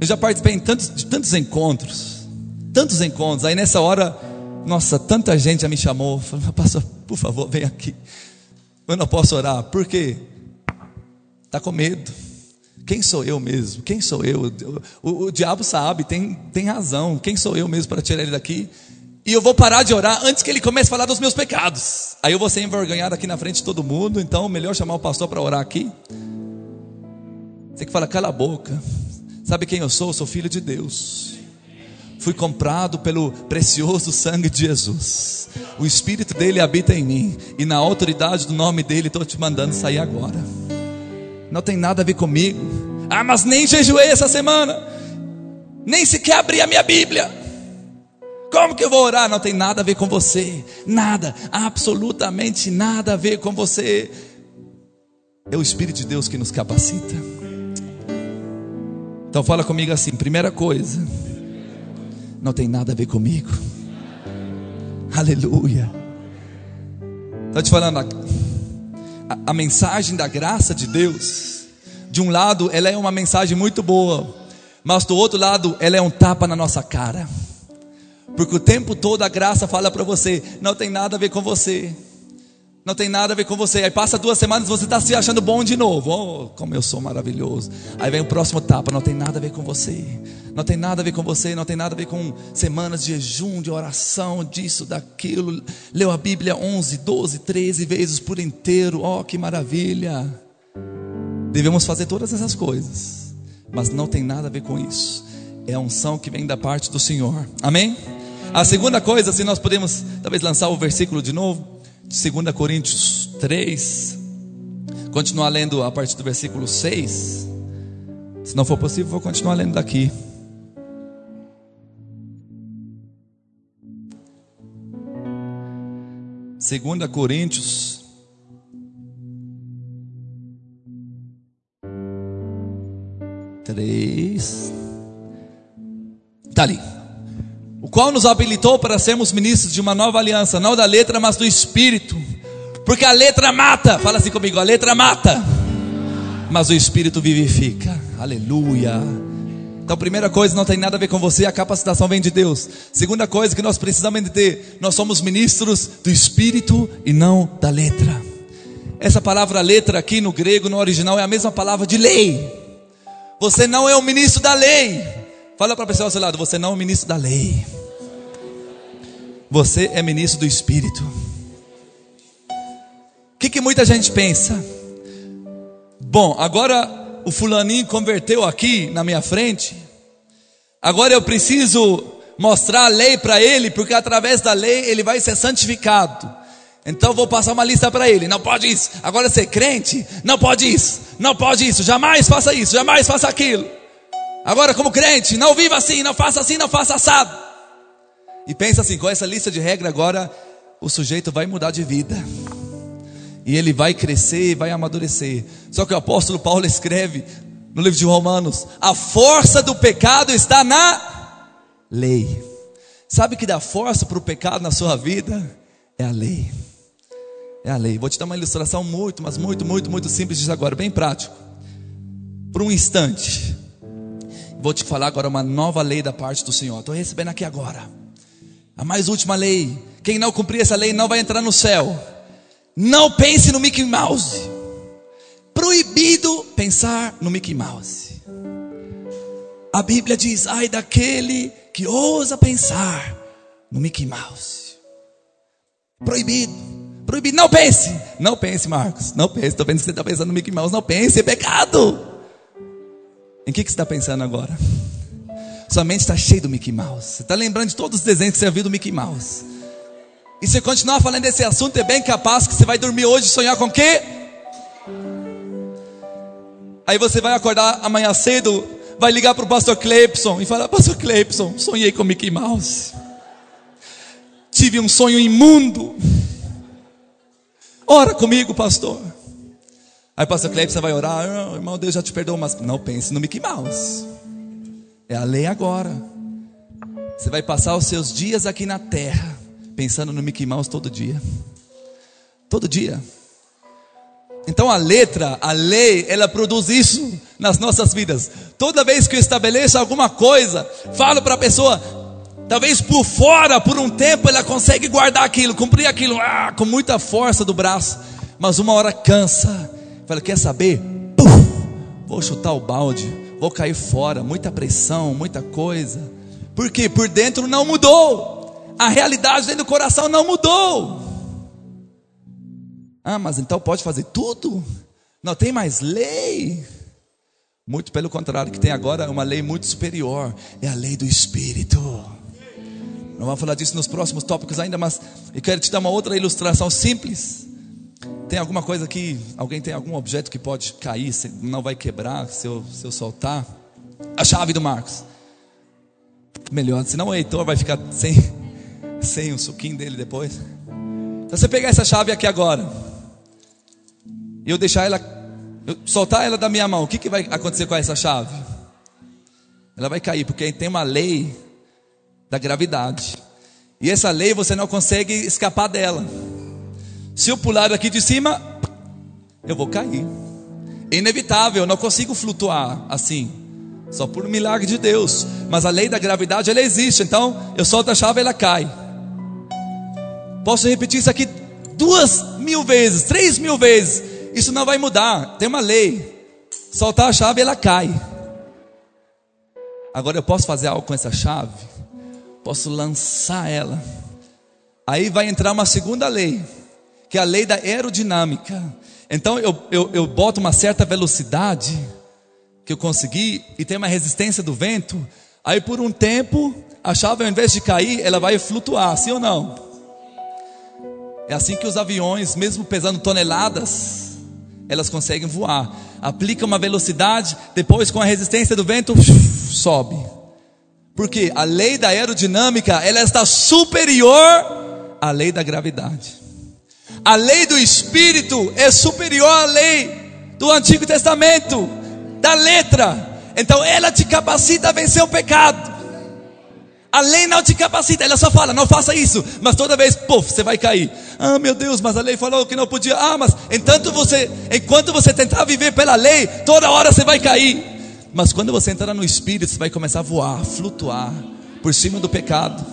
Eu já participei em tantos, de tantos encontros, tantos encontros. Aí nessa hora, nossa, tanta gente já me chamou. Falou, pastor, por favor, vem aqui. Eu não posso orar, por quê? Está com medo. Quem sou eu mesmo? Quem sou eu? O, o, o diabo sabe, tem, tem razão. Quem sou eu mesmo para tirar ele daqui? E eu vou parar de orar antes que ele comece a falar dos meus pecados. Aí eu vou ser envergonhado aqui na frente de todo mundo. Então, melhor chamar o pastor para orar aqui. Você que fala, cala a boca. Sabe quem eu sou? Eu sou filho de Deus. Fui comprado pelo precioso sangue de Jesus. O Espírito dele habita em mim. E na autoridade do nome dele, estou te mandando sair agora não tem nada a ver comigo. Ah, mas nem jejuei essa semana, nem sequer abri a minha Bíblia. Como que eu vou orar? Não tem nada a ver com você, nada, absolutamente nada a ver com você. É o Espírito de Deus que nos capacita. Então fala comigo assim: primeira coisa, não tem nada a ver comigo. Aleluia. Estou te falando, a, a mensagem da graça de Deus, de um lado, ela é uma mensagem muito boa, mas do outro lado, ela é um tapa na nossa cara. Porque o tempo todo a graça fala para você: não tem nada a ver com você, não tem nada a ver com você. Aí passa duas semanas você está se achando bom de novo. Oh, como eu sou maravilhoso. Aí vem o próximo tapa, não tem nada a ver com você. Não tem nada a ver com você, não tem nada a ver com semanas de jejum, de oração, disso, daquilo. Leu a Bíblia 11, 12, 13 vezes por inteiro. Oh, que maravilha. Devemos fazer todas essas coisas, mas não tem nada a ver com isso. é a unção que vem da parte do Senhor. Amém? A segunda coisa, se nós podemos talvez lançar o versículo de novo, 2 Coríntios 3, continuar lendo a partir do versículo 6. Se não for possível, vou continuar lendo daqui. Segunda Coríntios três. Está ali. O qual nos habilitou para sermos ministros de uma nova aliança, não da letra, mas do Espírito. Porque a letra mata, fala assim comigo: a letra mata, mas o Espírito vivifica. Aleluia. Então, primeira coisa, não tem nada a ver com você, a capacitação vem de Deus. Segunda coisa que nós precisamos entender: nós somos ministros do Espírito e não da letra. Essa palavra letra aqui no grego, no original, é a mesma palavra de lei. Você não é o ministro da lei. Fala para a pessoa ao seu lado: você não é o ministro da lei. Você é ministro do Espírito. O que, que muita gente pensa? Bom, agora o fulaninho converteu aqui na minha frente. Agora eu preciso mostrar a lei para ele, porque através da lei ele vai ser santificado. Então vou passar uma lista para ele. Não pode isso. Agora ser crente, não pode isso. Não pode isso. Jamais faça isso. Jamais faça aquilo. Agora como crente, não viva assim, não faça assim, não faça assado. E pensa assim, com essa lista de regra agora o sujeito vai mudar de vida. E ele vai crescer, vai amadurecer. Só que o apóstolo Paulo escreve no livro de Romanos: a força do pecado está na lei. Sabe que dá força para o pecado na sua vida? É a lei. É a lei. Vou te dar uma ilustração muito, mas muito, muito, muito simples disso agora, bem prático. Por um instante. Vou te falar agora uma nova lei da parte do Senhor. Estou recebendo aqui agora. A mais última lei. Quem não cumprir essa lei não vai entrar no céu. Não pense no Mickey Mouse. Proibido pensar no Mickey Mouse. A Bíblia diz: ai daquele que ousa pensar no Mickey Mouse. Proibido. Proibido. Não pense. Não pense, Marcos. Não pense. Estou vendo que você está pensando no Mickey Mouse. Não pense. É pecado. Em que, que você está pensando agora? Sua mente está cheia do Mickey Mouse. Você está lembrando de todos os desenhos que você viu do Mickey Mouse. E se continuar falando desse assunto, é bem capaz que você vai dormir hoje e sonhar com o quê? Aí você vai acordar amanhã cedo, vai ligar para o pastor Clepson e falar: Pastor Clepson, sonhei com Mickey Mouse. Tive um sonho imundo. Ora comigo, pastor. Aí o pastor Cleibson vai orar, oh, irmão, Deus já te perdoou, mas não pense no Mickey Mouse. É a lei agora. Você vai passar os seus dias aqui na terra pensando no Mickey Mouse todo dia. Todo dia. Então a letra, a lei, ela produz isso nas nossas vidas. Toda vez que eu estabeleço alguma coisa, falo para a pessoa, Talvez por fora, por um tempo, ela consegue guardar aquilo, cumprir aquilo ah, com muita força do braço, mas uma hora cansa. Fala, quer saber? Puf, vou chutar o balde, vou cair fora, muita pressão, muita coisa. Porque por dentro não mudou, a realidade dentro do coração não mudou. Ah, mas então pode fazer tudo? Não tem mais lei. Muito pelo contrário, que tem agora uma lei muito superior, é a lei do Espírito. Não vamos falar disso nos próximos tópicos ainda, mas eu quero te dar uma outra ilustração simples. Tem alguma coisa que alguém tem algum objeto que pode cair, não vai quebrar se eu, se eu soltar? A chave do Marcos. Melhor, senão o Heitor vai ficar sem, sem o suquinho dele depois. Se você pegar essa chave aqui agora, e eu deixar ela, eu soltar ela da minha mão, o que, que vai acontecer com essa chave? Ela vai cair, porque tem uma lei da gravidade. E essa lei você não consegue escapar dela. Se eu pular aqui de cima, eu vou cair. É inevitável, eu não consigo flutuar assim. Só por milagre de Deus. Mas a lei da gravidade, ela existe. Então, eu solto a chave, ela cai. Posso repetir isso aqui duas mil vezes, três mil vezes. Isso não vai mudar. Tem uma lei. Soltar a chave, ela cai. Agora, eu posso fazer algo com essa chave? posso lançar ela. Aí vai entrar uma segunda lei, que é a lei da aerodinâmica. Então eu, eu, eu boto uma certa velocidade que eu consegui e tem uma resistência do vento. Aí por um tempo, a chave ao invés de cair, ela vai flutuar, sim ou não? É assim que os aviões, mesmo pesando toneladas, elas conseguem voar. Aplica uma velocidade, depois com a resistência do vento, sobe. Porque a lei da aerodinâmica, ela está superior à lei da gravidade. A lei do espírito é superior à lei do Antigo Testamento, da letra. Então ela te capacita a vencer o pecado. A lei não te capacita, ela só fala, não faça isso, mas toda vez, puf, você vai cair. Ah, meu Deus, mas a lei falou que não podia. Ah, mas você, enquanto você tentar viver pela lei, toda hora você vai cair. Mas quando você entrar no espírito, você vai começar a voar, flutuar por cima do pecado.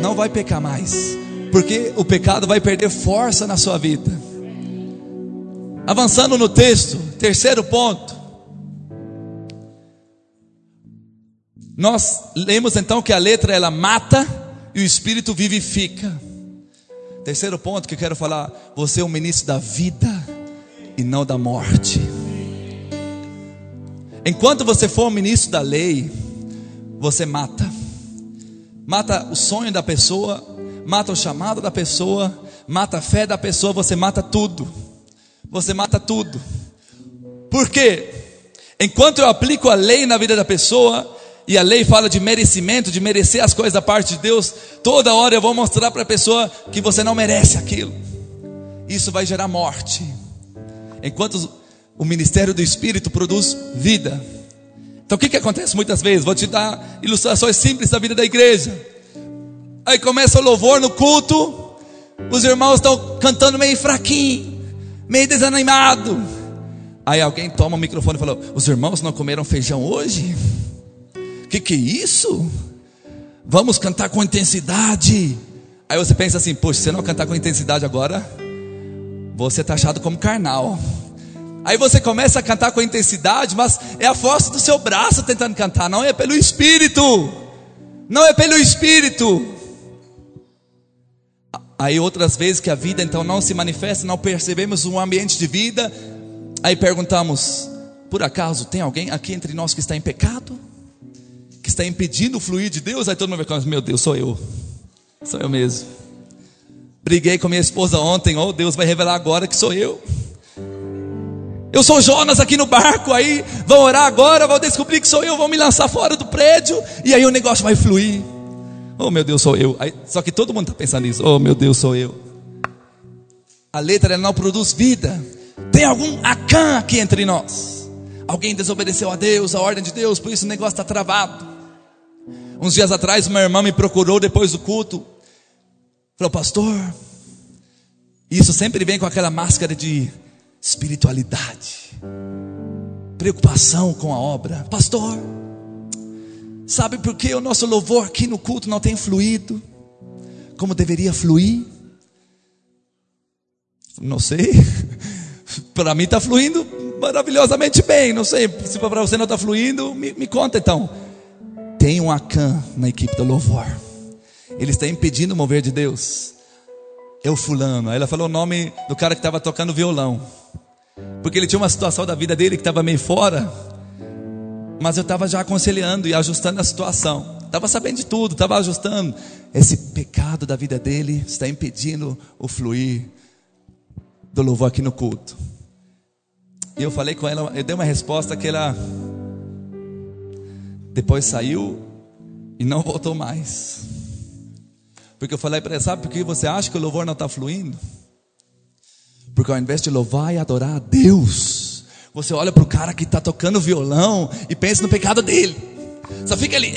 Não vai pecar mais, porque o pecado vai perder força na sua vida. Avançando no texto, terceiro ponto. Nós lemos então que a letra ela mata e o espírito vivifica. Terceiro ponto que eu quero falar: você é o ministro da vida e não da morte. Enquanto você for o ministro da lei, você mata. Mata o sonho da pessoa, mata o chamado da pessoa, mata a fé da pessoa, você mata tudo. Você mata tudo. Por quê? Enquanto eu aplico a lei na vida da pessoa, e a lei fala de merecimento, de merecer as coisas da parte de Deus, toda hora eu vou mostrar para a pessoa que você não merece aquilo. Isso vai gerar morte. Enquanto o ministério do Espírito produz vida. Então o que, que acontece muitas vezes? Vou te dar ilustrações simples da vida da igreja. Aí começa o louvor no culto, os irmãos estão cantando meio fraquinho, meio desanimado. Aí alguém toma o microfone e fala: Os irmãos não comeram feijão hoje? Que que é isso? Vamos cantar com intensidade. Aí você pensa assim: Poxa, se você não cantar com intensidade agora, você está achado como carnal. Aí você começa a cantar com intensidade, mas é a força do seu braço tentando cantar, não é pelo Espírito. Não é pelo Espírito. Aí outras vezes que a vida então não se manifesta, não percebemos um ambiente de vida, aí perguntamos: por acaso tem alguém aqui entre nós que está em pecado? que está impedindo o fluir de Deus, aí todo mundo vai meu Deus, sou eu. Sou eu mesmo. Briguei com minha esposa ontem, oh Deus vai revelar agora que sou eu. Eu sou Jonas aqui no barco, aí vão orar agora, vão descobrir que sou eu, vão me lançar fora do prédio, e aí o negócio vai fluir. Oh meu Deus, sou eu. Aí, só que todo mundo está pensando nisso. Oh meu Deus, sou eu. A letra não produz vida. Tem algum Acã aqui entre nós. Alguém desobedeceu a Deus, a ordem de Deus, por isso o negócio está travado. Uns dias atrás, uma irmã me procurou depois do culto. Falou, pastor, isso sempre vem com aquela máscara de espiritualidade, preocupação com a obra. Pastor, sabe por que o nosso louvor aqui no culto não tem fluído como deveria fluir? Não sei. para mim está fluindo maravilhosamente bem. Não sei se para você não está fluindo, me, me conta então tem um Acã na equipe do louvor. Ele está impedindo o mover de Deus. É o fulano. Aí ela falou o nome do cara que estava tocando violão. Porque ele tinha uma situação da vida dele que estava meio fora. Mas eu estava já aconselhando e ajustando a situação. Estava sabendo de tudo, estava ajustando. Esse pecado da vida dele está impedindo o fluir do louvor aqui no culto. E eu falei com ela, eu dei uma resposta que ela depois saiu e não voltou mais. Porque eu falei para ele, sabe por que você acha que o louvor não está fluindo? Porque ao invés de louvar e adorar a Deus, você olha para o cara que está tocando violão e pensa no pecado dele. Só fica ali,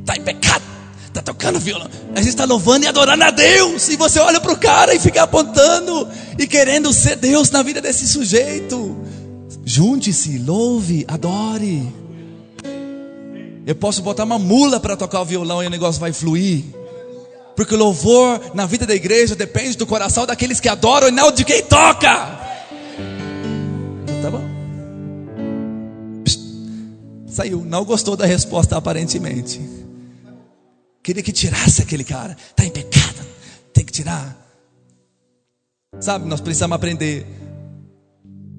está em pecado, está tocando violão. A gente está louvando e adorando a Deus. E você olha para o cara e fica apontando e querendo ser Deus na vida desse sujeito. Junte-se, louve, adore. Eu posso botar uma mula para tocar o violão e o negócio vai fluir. Porque o louvor na vida da igreja depende do coração daqueles que adoram e não de quem toca. Tá bom. Saiu, não gostou da resposta aparentemente. Queria que tirasse aquele cara. Está em pecado. Tem que tirar. Sabe, nós precisamos aprender.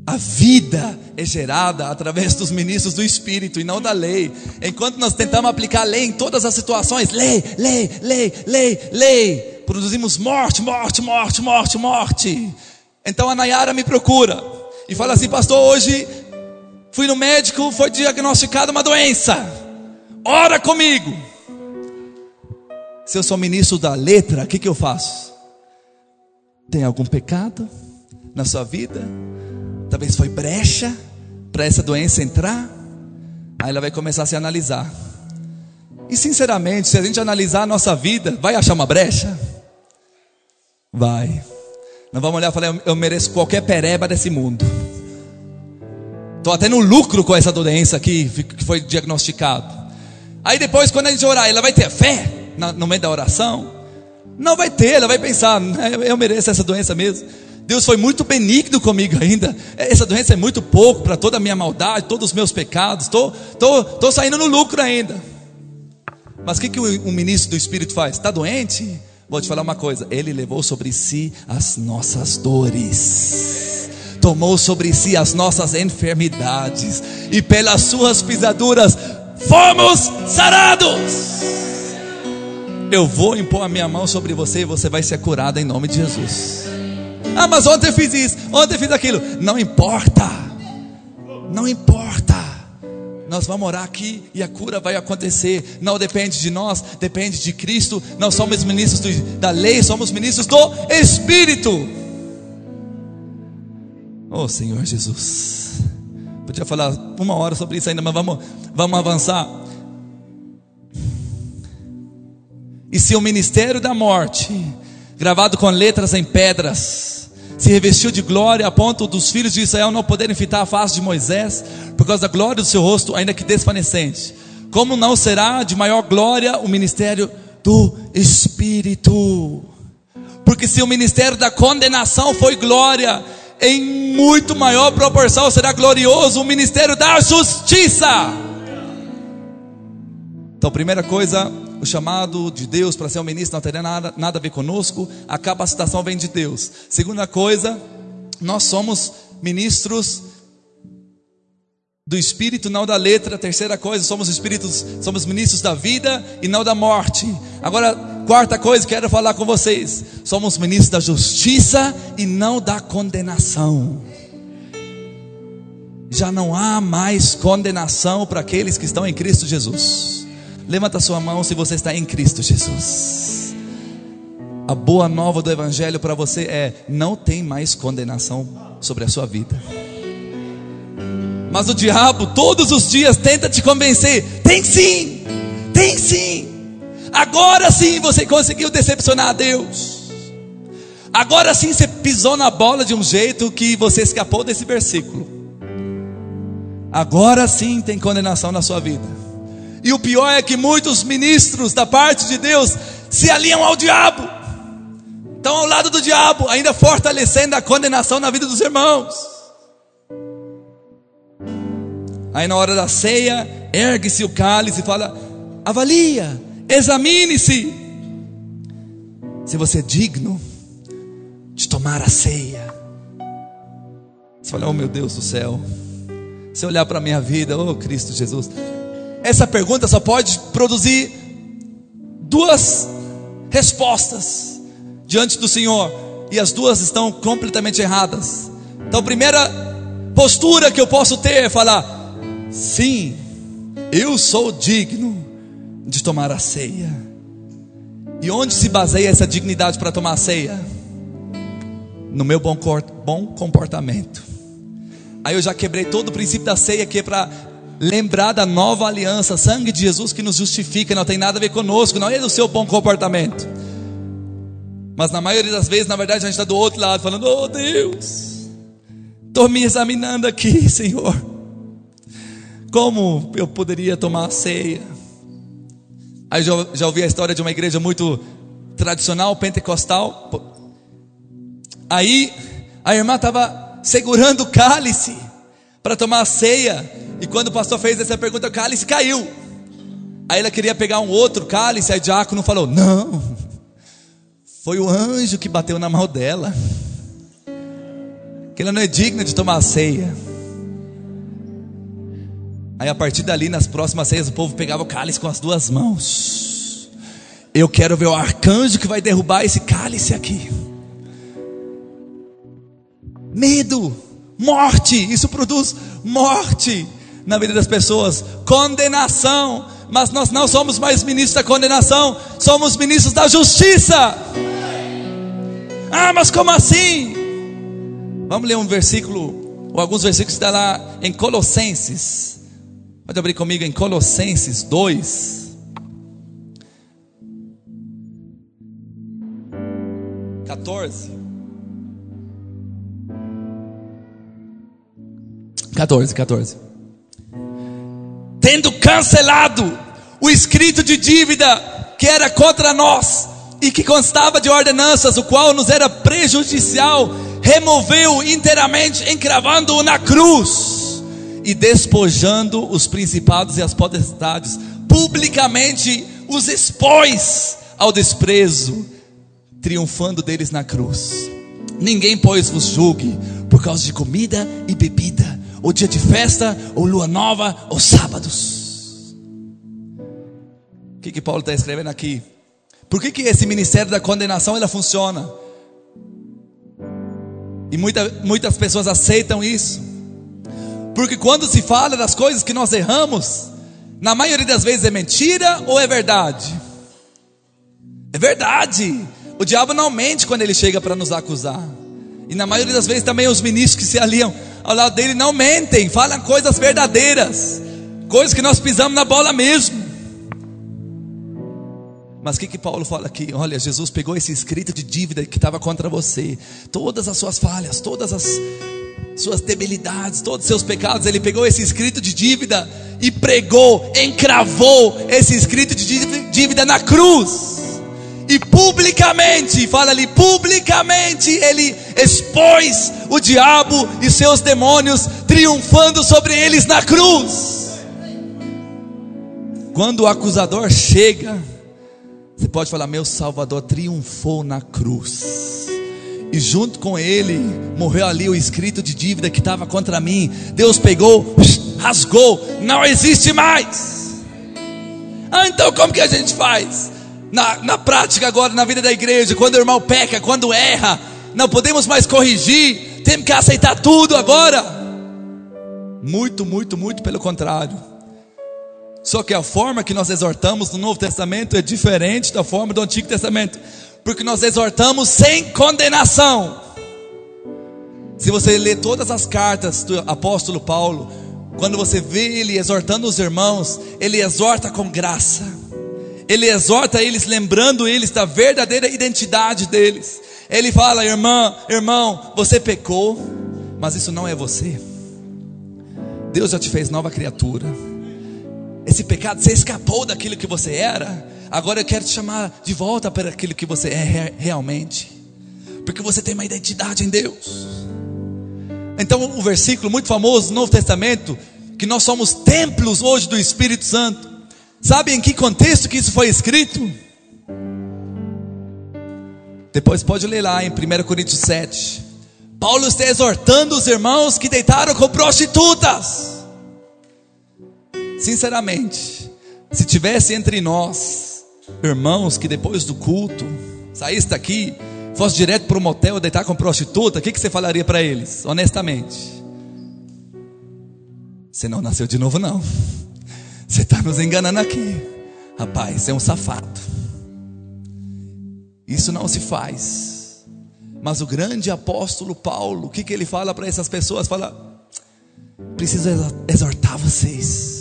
A vida é gerada através dos ministros do Espírito e não da lei. Enquanto nós tentamos aplicar a lei em todas as situações, lei, lei, lei, lei, lei, produzimos morte, morte, morte, morte, morte. Então a Nayara me procura e fala assim: Pastor, hoje fui no médico, foi diagnosticada uma doença. Ora comigo. Se eu sou ministro da letra, o que, que eu faço? Tem algum pecado na sua vida? talvez foi brecha para essa doença entrar. Aí ela vai começar a se analisar. E sinceramente, se a gente analisar a nossa vida, vai achar uma brecha? Vai. Não vamos olhar e falar, eu mereço qualquer pereba desse mundo. Estou até no lucro com essa doença aqui que foi diagnosticado. Aí depois, quando a gente orar, ela vai ter fé no meio da oração? Não vai ter, ela vai pensar, eu mereço essa doença mesmo. Deus foi muito benigno comigo ainda. Essa doença é muito pouco para toda a minha maldade, todos os meus pecados. Estou tô, tô, tô saindo no lucro ainda. Mas o que, que um ministro do Espírito faz? Está doente? Vou te falar uma coisa: Ele levou sobre si as nossas dores, tomou sobre si as nossas enfermidades, e pelas suas pisaduras fomos sarados. Eu vou impor a minha mão sobre você e você vai ser curado em nome de Jesus. Ah, mas ontem eu fiz isso, ontem eu fiz aquilo. Não importa. Não importa. Nós vamos orar aqui e a cura vai acontecer. Não depende de nós, depende de Cristo. Nós somos ministros da lei, somos ministros do Espírito. Oh Senhor Jesus. Podia falar uma hora sobre isso ainda, mas vamos, vamos avançar. E se o ministério da morte, gravado com letras em pedras, se revestiu de glória a ponto dos filhos de Israel não poderem fitar a face de Moisés, por causa da glória do seu rosto, ainda que desvanecente. Como não será de maior glória o ministério do Espírito? Porque se o ministério da condenação foi glória, em muito maior proporção será glorioso o ministério da justiça. Então, primeira coisa, o chamado de Deus para ser um ministro não teria nada, nada a ver conosco, a capacitação vem de Deus. Segunda coisa, nós somos ministros do espírito, não da letra. Terceira coisa, somos espíritos, somos ministros da vida e não da morte. Agora, quarta coisa, quero falar com vocês: somos ministros da justiça e não da condenação. Já não há mais condenação para aqueles que estão em Cristo Jesus. Levanta sua mão se você está em Cristo Jesus. A boa nova do Evangelho para você é: não tem mais condenação sobre a sua vida. Mas o diabo todos os dias tenta te convencer: tem sim, tem sim. Agora sim você conseguiu decepcionar a Deus. Agora sim você pisou na bola de um jeito que você escapou desse versículo. Agora sim tem condenação na sua vida. E o pior é que muitos ministros da parte de Deus se alinham ao diabo. Estão ao lado do diabo, ainda fortalecendo a condenação na vida dos irmãos. Aí na hora da ceia, ergue-se o cálice e fala: avalia, examine-se. Se você é digno de tomar a ceia. Você fala: oh meu Deus do céu. Se olhar para a minha vida, oh Cristo Jesus, essa pergunta só pode produzir duas respostas diante do Senhor, e as duas estão completamente erradas. Então, a primeira postura que eu posso ter é falar: sim, eu sou digno de tomar a ceia. E onde se baseia essa dignidade para tomar a ceia? No meu bom comportamento. Aí eu já quebrei todo o princípio da ceia que é para lembrar da nova aliança, sangue de Jesus que nos justifica, não tem nada a ver conosco, não é do seu bom comportamento. Mas na maioria das vezes, na verdade, a gente está do outro lado, falando: Oh Deus, estou me examinando aqui, Senhor. Como eu poderia tomar a ceia? Aí já, já ouvi a história de uma igreja muito tradicional, pentecostal. Aí a irmã estava segurando o cálice para tomar a ceia. E quando o pastor fez essa pergunta, o cálice caiu. Aí ela queria pegar um outro cálice, aí o diácono falou: Não, foi o anjo que bateu na mão dela. que ela não é digna de tomar a ceia. Aí a partir dali, nas próximas ceias, o povo pegava o cálice com as duas mãos. Eu quero ver o arcanjo que vai derrubar esse cálice aqui. Medo, morte, isso produz morte na vida das pessoas, condenação. Mas nós não somos mais ministros da condenação, somos ministros da justiça. Ah, mas como assim? Vamos ler um versículo, ou alguns versículos que está lá em Colossenses. Pode abrir comigo em Colossenses 2. Quatorze. 14, 14. Tendo cancelado o escrito de dívida que era contra nós e que constava de ordenanças, o qual nos era prejudicial, removeu inteiramente, encravando-o na cruz e despojando os principados e as potestades, publicamente os expôs ao desprezo, triunfando deles na cruz. Ninguém, pois, vos julgue por causa de comida e bebida ou dia de festa, ou lua nova, ou sábados. O que, que Paulo está escrevendo aqui? Por que, que esse ministério da condenação ela funciona? E muita, muitas pessoas aceitam isso. Porque quando se fala das coisas que nós erramos, na maioria das vezes é mentira ou é verdade? É verdade. O diabo não mente quando ele chega para nos acusar. E na maioria das vezes também os ministros que se aliam ao lado dele não mentem, falam coisas verdadeiras, coisas que nós pisamos na bola mesmo. Mas o que, que Paulo fala aqui? Olha, Jesus pegou esse escrito de dívida que estava contra você, todas as suas falhas, todas as suas debilidades, todos os seus pecados, ele pegou esse escrito de dívida e pregou, encravou esse escrito de dívida na cruz e publicamente, fala ali, publicamente ele expôs o diabo e seus demônios, triunfando sobre eles na cruz. Quando o acusador chega, você pode falar: Meu Salvador triunfou na cruz. E junto com ele morreu ali o escrito de dívida que estava contra mim. Deus pegou, rasgou, não existe mais. Ah, então como que a gente faz? na, na prática agora, na vida da igreja, quando o irmão peca, quando erra, não podemos mais corrigir, temos que aceitar tudo agora. Muito, muito, muito pelo contrário. Só que a forma que nós exortamos no Novo Testamento é diferente da forma do Antigo Testamento, porque nós exortamos sem condenação. Se você ler todas as cartas do apóstolo Paulo, quando você vê ele exortando os irmãos, ele exorta com graça ele exorta eles, lembrando eles da verdadeira identidade deles. Ele fala: irmã, irmão, você pecou, mas isso não é você. Deus já te fez nova criatura. Esse pecado, você escapou daquilo que você era. Agora eu quero te chamar de volta para aquilo que você é realmente, porque você tem uma identidade em Deus. Então, um versículo muito famoso no Novo Testamento, que nós somos templos hoje do Espírito Santo. Sabe em que contexto que isso foi escrito? Depois pode ler lá em 1 Coríntios 7. Paulo está exortando os irmãos que deitaram com prostitutas. Sinceramente, se tivesse entre nós irmãos que depois do culto saísse daqui, fosse direto para o motel deitar com prostituta, o que, que você falaria para eles? Honestamente, você não nasceu de novo, não. Você está nos enganando aqui. Rapaz, você é um safado. Isso não se faz. Mas o grande apóstolo Paulo, o que, que ele fala para essas pessoas? Fala: preciso exortar vocês.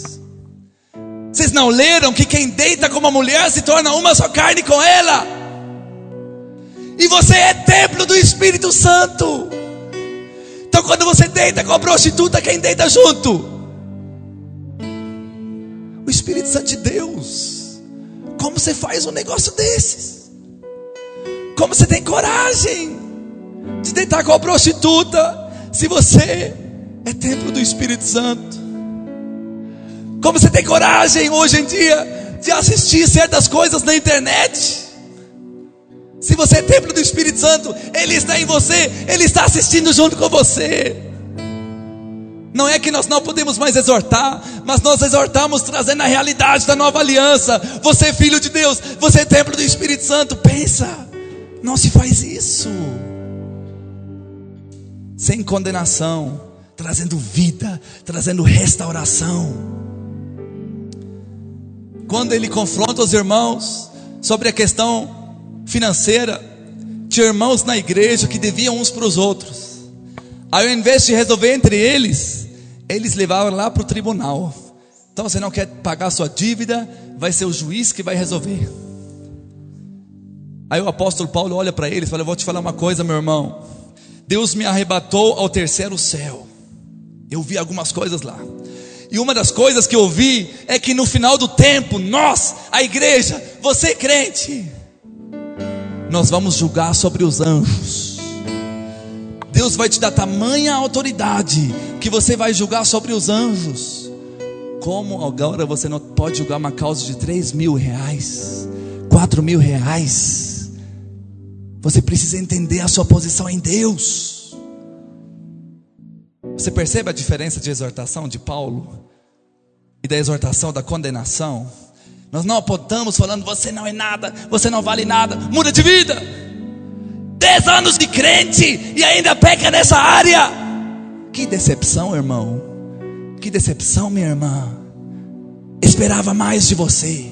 Vocês não leram que quem deita com uma mulher se torna uma só carne com ela? E você é templo do Espírito Santo. Então, quando você deita com a prostituta, quem deita junto? o Espírito Santo de Deus. Como você faz um negócio desses? Como você tem coragem de deitar com a prostituta se você é templo do Espírito Santo? Como você tem coragem hoje em dia de assistir certas coisas na internet? Se você é templo do Espírito Santo, Ele está em você, Ele está assistindo junto com você. Não é que nós não podemos mais exortar, mas nós exortamos trazendo a realidade da nova aliança. Você é filho de Deus, você é templo do Espírito Santo. Pensa, não se faz isso. Sem condenação, trazendo vida, trazendo restauração. Quando ele confronta os irmãos sobre a questão financeira, tinha irmãos na igreja que deviam uns para os outros. Aí, ao invés de resolver entre eles, eles levavam lá para o tribunal. Então, você não quer pagar sua dívida, vai ser o juiz que vai resolver. Aí o apóstolo Paulo olha para eles e fala: Eu vou te falar uma coisa, meu irmão. Deus me arrebatou ao terceiro céu. Eu vi algumas coisas lá. E uma das coisas que eu vi é que no final do tempo, nós, a igreja, você crente, nós vamos julgar sobre os anjos. Deus vai te dar tamanha autoridade que você vai julgar sobre os anjos. Como agora você não pode julgar uma causa de 3 mil reais, 4 mil reais? Você precisa entender a sua posição em Deus. Você percebe a diferença de exortação de Paulo e da exortação da condenação? Nós não apontamos falando, você não é nada, você não vale nada, muda de vida. Dez anos de crente e ainda peca nessa área. Que decepção, irmão. Que decepção, minha irmã. Esperava mais de você.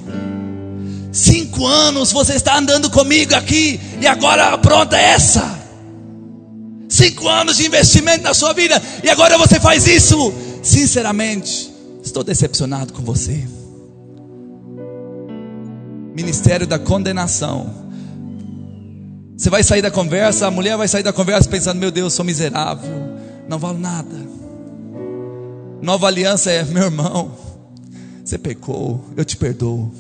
Cinco anos você está andando comigo aqui e agora pronta é essa. Cinco anos de investimento na sua vida e agora você faz isso. Sinceramente, estou decepcionado com você ministério da condenação. Você vai sair da conversa, a mulher vai sair da conversa pensando: meu Deus, sou miserável, não valo nada. Nova aliança é, meu irmão, você pecou, eu te perdoo.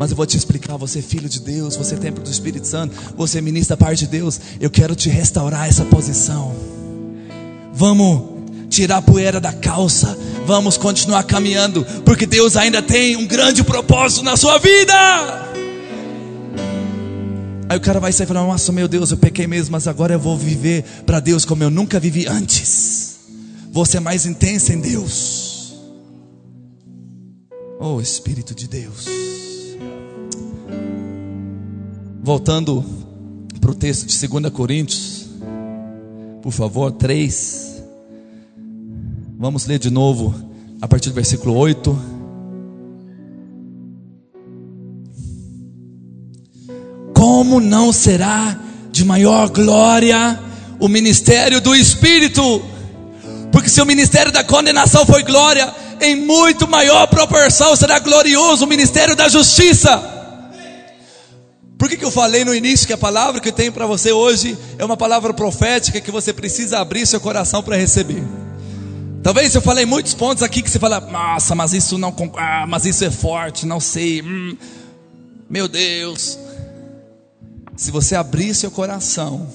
Mas eu vou te explicar: você é filho de Deus, você é templo do Espírito Santo, você é ministro da parte de Deus. Eu quero te restaurar essa posição. Vamos tirar a poeira da calça, vamos continuar caminhando, porque Deus ainda tem um grande propósito na sua vida. Aí o cara vai sair falando: Nossa, meu Deus, eu pequei mesmo, mas agora eu vou viver para Deus como eu nunca vivi antes. Vou ser mais intenso em Deus. Oh Espírito de Deus. Voltando para o texto de 2 Coríntios, por favor, 3. Vamos ler de novo a partir do versículo 8. Como não será de maior glória o ministério do Espírito? Porque se o ministério da condenação foi glória, em muito maior proporção será glorioso o ministério da justiça. Por que, que eu falei no início que a palavra que eu tenho para você hoje é uma palavra profética que você precisa abrir seu coração para receber? Talvez eu falei muitos pontos aqui que você fala, nossa, mas isso não, ah, mas isso é forte, não sei. Hum, meu Deus. Se você abrir seu coração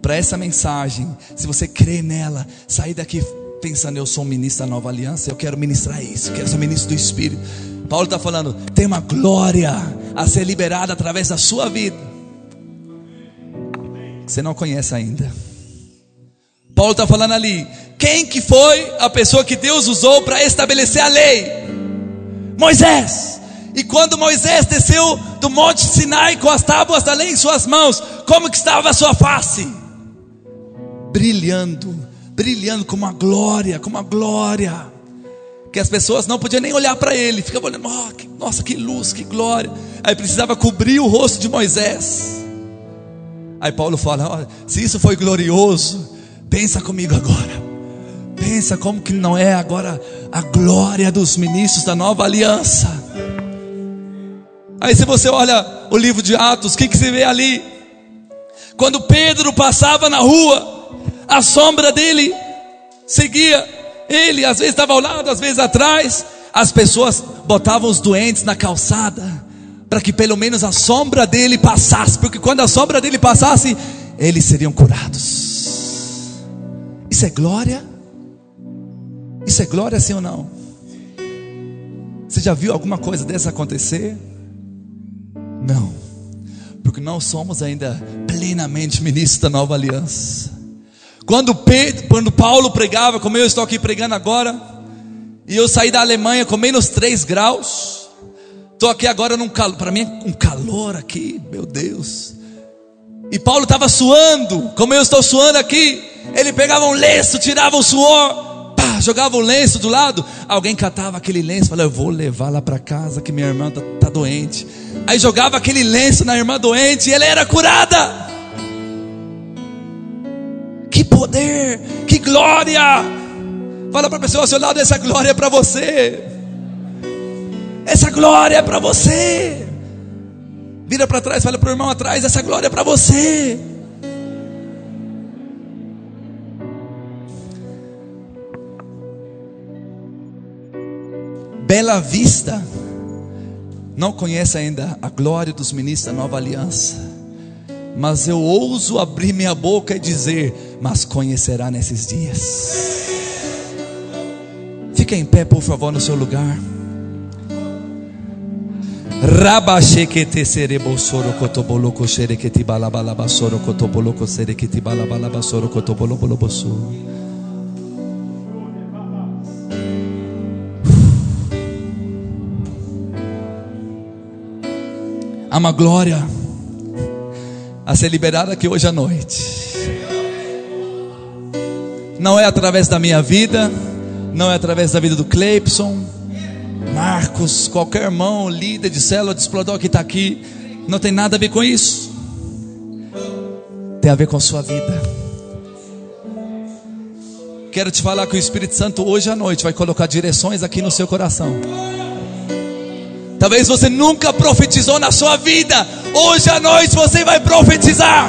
para essa mensagem, se você crer nela, sair daqui pensando, eu sou um ministro da nova aliança, eu quero ministrar isso, eu quero ser ministro do Espírito. Paulo está falando, tem uma glória a ser liberada através da sua vida. Você não conhece ainda. Paulo está falando ali, quem que foi a pessoa que Deus usou para estabelecer a lei? Moisés. E quando Moisés desceu do monte Sinai com as tábuas da lei em suas mãos, como que estava a sua face? Brilhando, brilhando com uma glória, com uma glória. Que as pessoas não podiam nem olhar para ele, ficavam olhando, oh, que, nossa, que luz, que glória. Aí precisava cobrir o rosto de Moisés. Aí Paulo fala: oh, se isso foi glorioso, pensa comigo agora. Pensa como que não é agora a glória dos ministros da nova aliança. Aí se você olha o livro de Atos, o que, que se vê ali? Quando Pedro passava na rua, a sombra dele seguia ele, às vezes estava ao lado, às vezes atrás. As pessoas botavam os doentes na calçada, para que pelo menos a sombra dele passasse, porque quando a sombra dele passasse, eles seriam curados. Isso é glória? Isso é glória sim ou não? Você já viu alguma coisa dessa acontecer? Não. Porque não somos ainda plenamente ministros da nova aliança. Quando, Pedro, quando Paulo pregava, como eu estou aqui pregando agora, e eu saí da Alemanha com menos 3 graus, estou aqui agora num calor, para mim é um calor aqui, meu Deus. E Paulo estava suando, como eu estou suando aqui. Ele pegava um lenço, tirava o suor, pá, jogava o lenço do lado. Alguém catava aquele lenço, falava: Eu vou levar lá para casa que minha irmã está tá doente. Aí jogava aquele lenço na irmã doente e ela era curada. Glória. Fala para a pessoa ao seu lado: essa glória é para você. Essa glória é para você. Vira para trás, fala para o irmão atrás: essa glória é para você. Bela Vista não conhece ainda a glória dos ministros da nova aliança, mas eu ouso abrir minha boca e dizer: Mas conhecerá nesses dias. Fica em pé, por favor, no seu lugar. Há uma glória a ser liberada aqui hoje à noite. Não é através da minha vida, não é através da vida do Cleipson, Marcos, qualquer irmão, líder de célula, de explorador que está aqui, não tem nada a ver com isso. Tem a ver com a sua vida. Quero te falar que o Espírito Santo hoje à noite vai colocar direções aqui no seu coração. Talvez você nunca profetizou na sua vida. Hoje à noite você vai profetizar.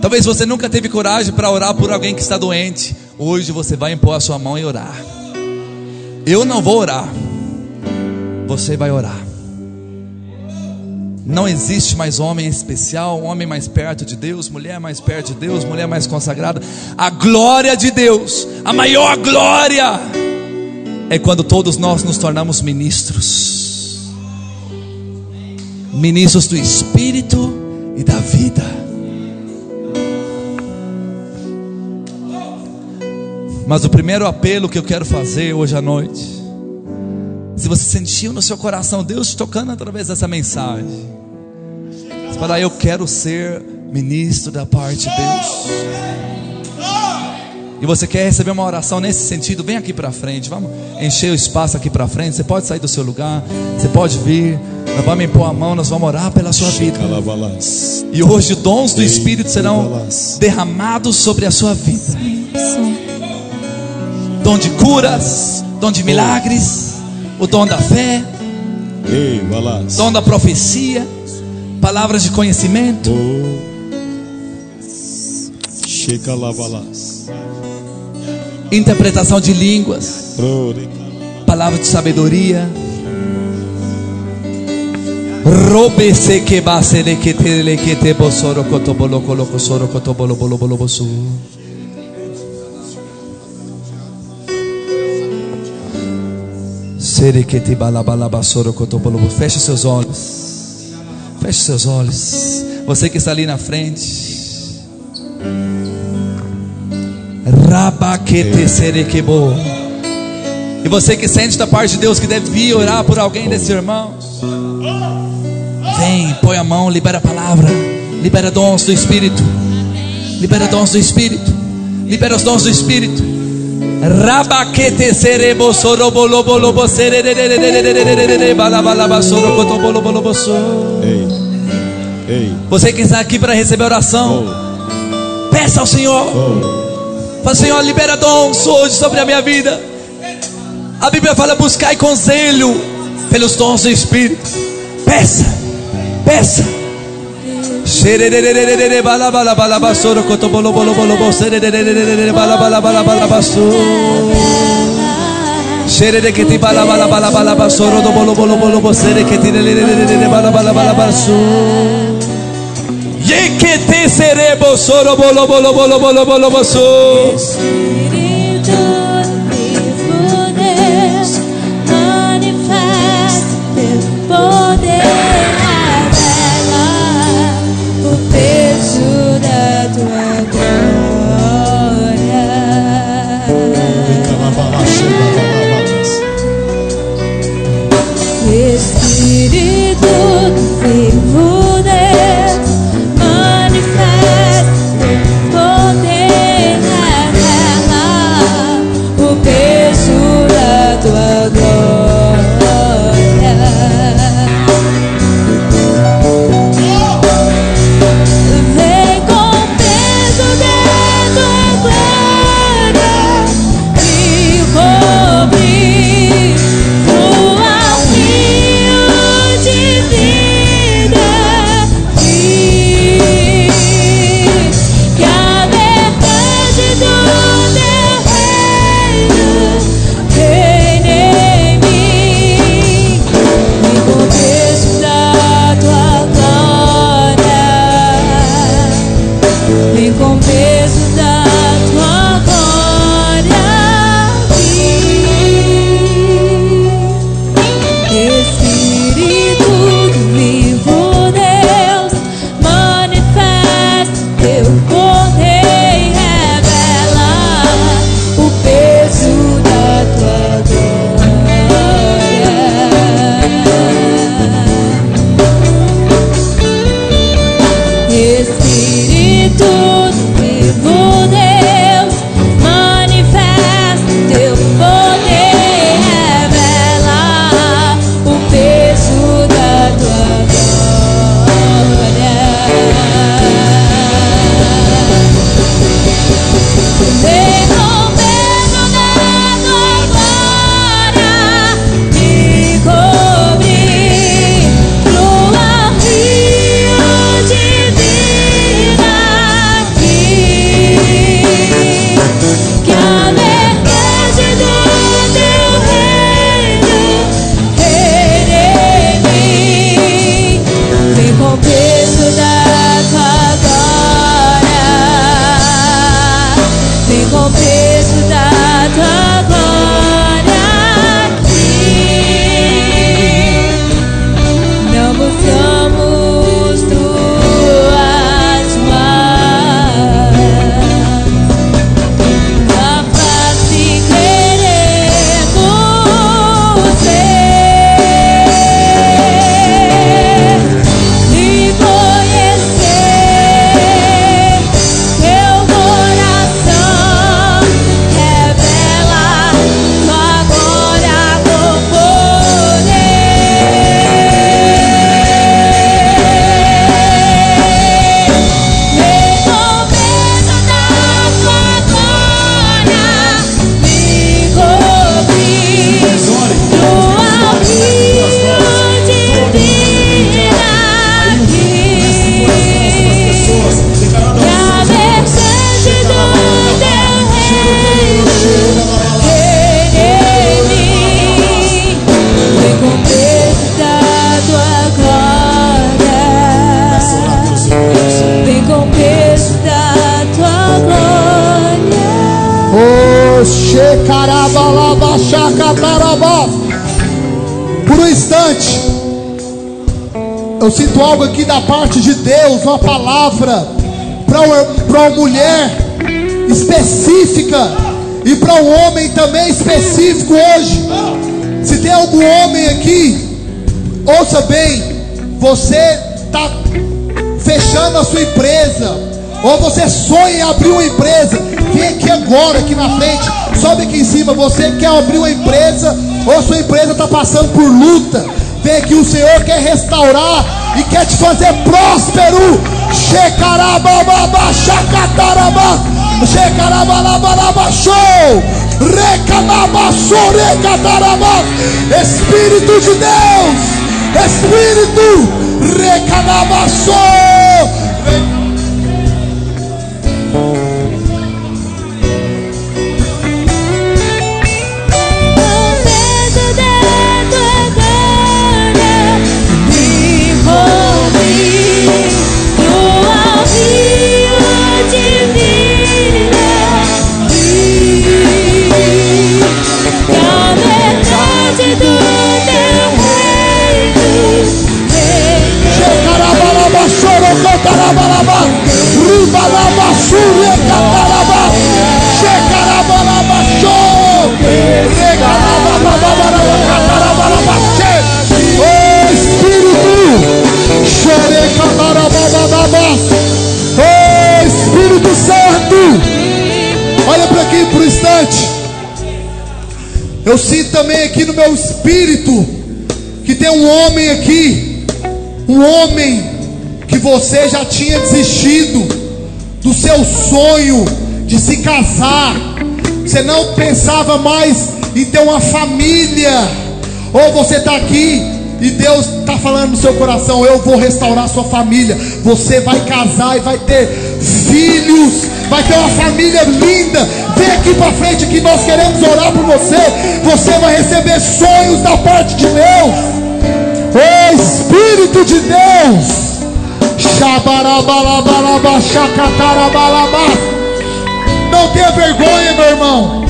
Talvez você nunca teve coragem para orar por alguém que está doente. Hoje você vai impor a sua mão e orar. Eu não vou orar. Você vai orar. Não existe mais homem especial, homem mais perto de Deus, mulher mais perto de Deus, mulher mais consagrada. A glória de Deus, a maior glória, é quando todos nós nos tornamos ministros ministros do Espírito e da vida. Mas o primeiro apelo que eu quero fazer hoje à noite, se você sentiu no seu coração Deus tocando através dessa mensagem, você fala, eu quero ser ministro da parte de Deus. E você quer receber uma oração nesse sentido, vem aqui para frente, vamos encher o espaço aqui para frente. Você pode sair do seu lugar, você pode vir. Nós vamos impor a mão, nós vamos orar pela sua vida. E hoje dons do Espírito serão derramados sobre a sua vida. Dom de curas, dom de milagres, o dom da fé, dom da profecia, palavras de conhecimento interpretação de línguas, palavra de sabedoria. Feche seus olhos. Feche seus olhos. Você que está ali na frente. E você que sente da parte de Deus que deve vir orar por alguém desses irmãos. Vem, põe a mão, libera a palavra. Libera dons do Espírito. Libera dons do Espírito. Libera os dons do Espírito. Rabaquete serebo sorobolobolobo serererererererererere balabalaba sorocotobolobo Ei, ei, Você que está aqui para receber oração, peça ao Senhor. Mas, Senhor, libera dons hoje sobre a minha vida. A Bíblia fala: buscai conselho pelos dons do Espírito. Peça, peça. Yekete serebo soro bolo bolo bolo bolo bolo bolo. Manifest. Você quer abrir uma empresa, ou sua empresa está passando por luta, vem aqui, o Senhor quer restaurar e quer te fazer próspero. Shekarababa, shakataraba, shekarabalaba, show. Recanabaçorecataraba, Espírito de Deus, Espírito, recanabaço. Eu sinto também aqui no meu espírito que tem um homem aqui, um homem que você já tinha desistido do seu sonho de se casar. Você não pensava mais em ter uma família. Ou você está aqui e Deus está falando no seu coração: Eu vou restaurar sua família. Você vai casar e vai ter filhos, vai ter uma família linda. Vem aqui para frente que nós queremos orar por você. Você vai receber sonhos da parte de Deus. O Espírito de Deus. Não tenha vergonha, meu irmão.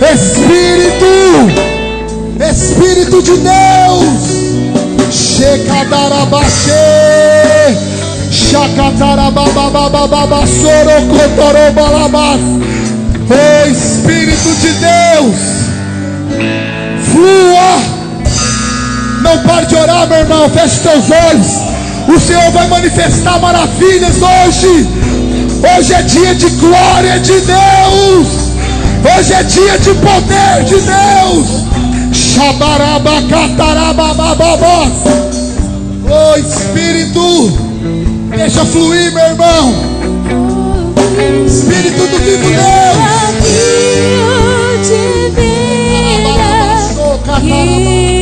Espírito, Espírito de Deus, Shekadarabache, O Espírito de Deus, flua, não pare de orar, meu irmão, feche teus olhos, o Senhor vai manifestar maravilhas hoje. Hoje é dia de glória de Deus. Hoje é dia de poder de Deus. Xabarabacatarababababás. Oh Espírito, deixa fluir, meu irmão. Espírito do vivo Deus. Que,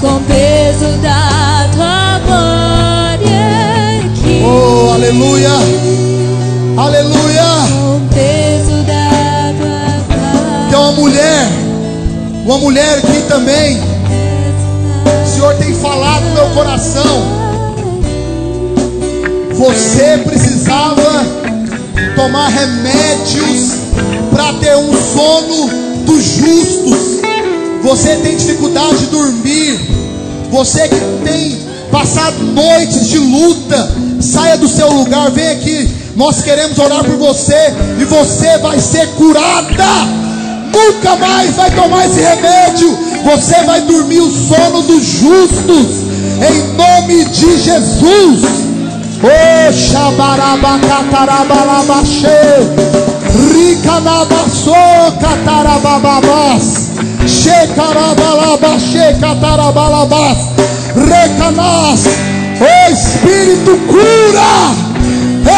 Com peso da tua glória aqui. Oh, aleluia. Aleluia. Com peso da tua glória. Tem uma mulher, uma mulher aqui também. O Senhor tem falado no meu coração. Você precisava tomar remédios Você tem dificuldade de dormir. Você que tem passado noites de luta, saia do seu lugar, vem aqui. Nós queremos orar por você e você vai ser curada. Nunca mais vai tomar esse remédio. Você vai dormir o sono dos justos. Em nome de Jesus. Shabarabacatarabalabachê. Ricanabaçô catarabababás. Shekarabalabachê catarabalabás. Recanás. O Espírito cura.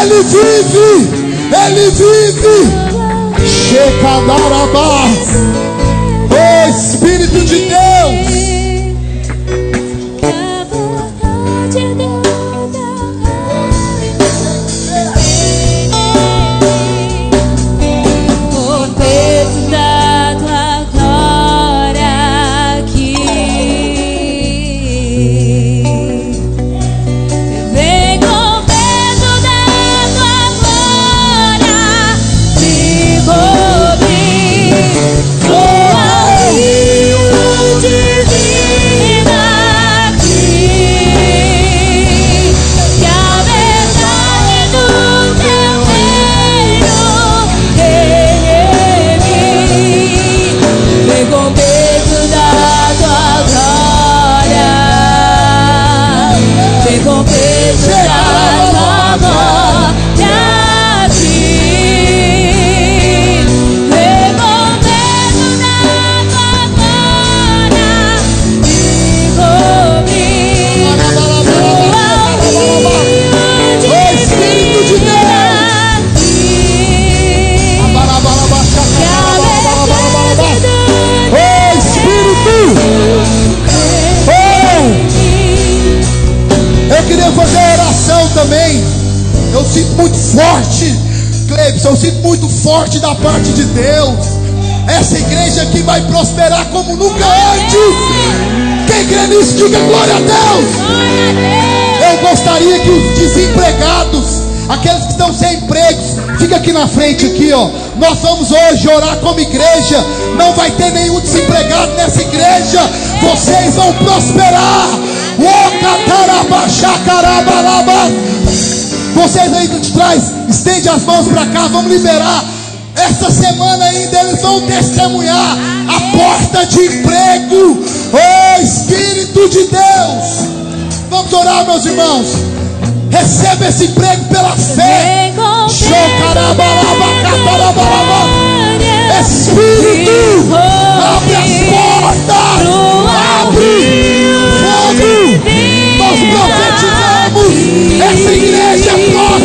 Ele vive. Ele vive. Shekadarabás. O Espírito de Deus. Eu sinto muito forte da parte de Deus. Essa igreja aqui vai prosperar como nunca antes. Quem crê nisso, diga glória a Deus. Eu gostaria que os desempregados, aqueles que estão sem empregos, fica aqui na frente aqui, ó. Nós vamos hoje orar como igreja. Não vai ter nenhum desempregado nessa igreja. Vocês vão prosperar. O catarabaxacarabalaba. Vocês aí de trás, estende as mãos para cá, vamos liberar. Essa semana ainda eles vão testemunhar a porta de emprego. Oh Espírito de Deus. Vamos orar, meus irmãos. Receba esse emprego pela fé. Espírito, abre as portas. Abre Essa igreja é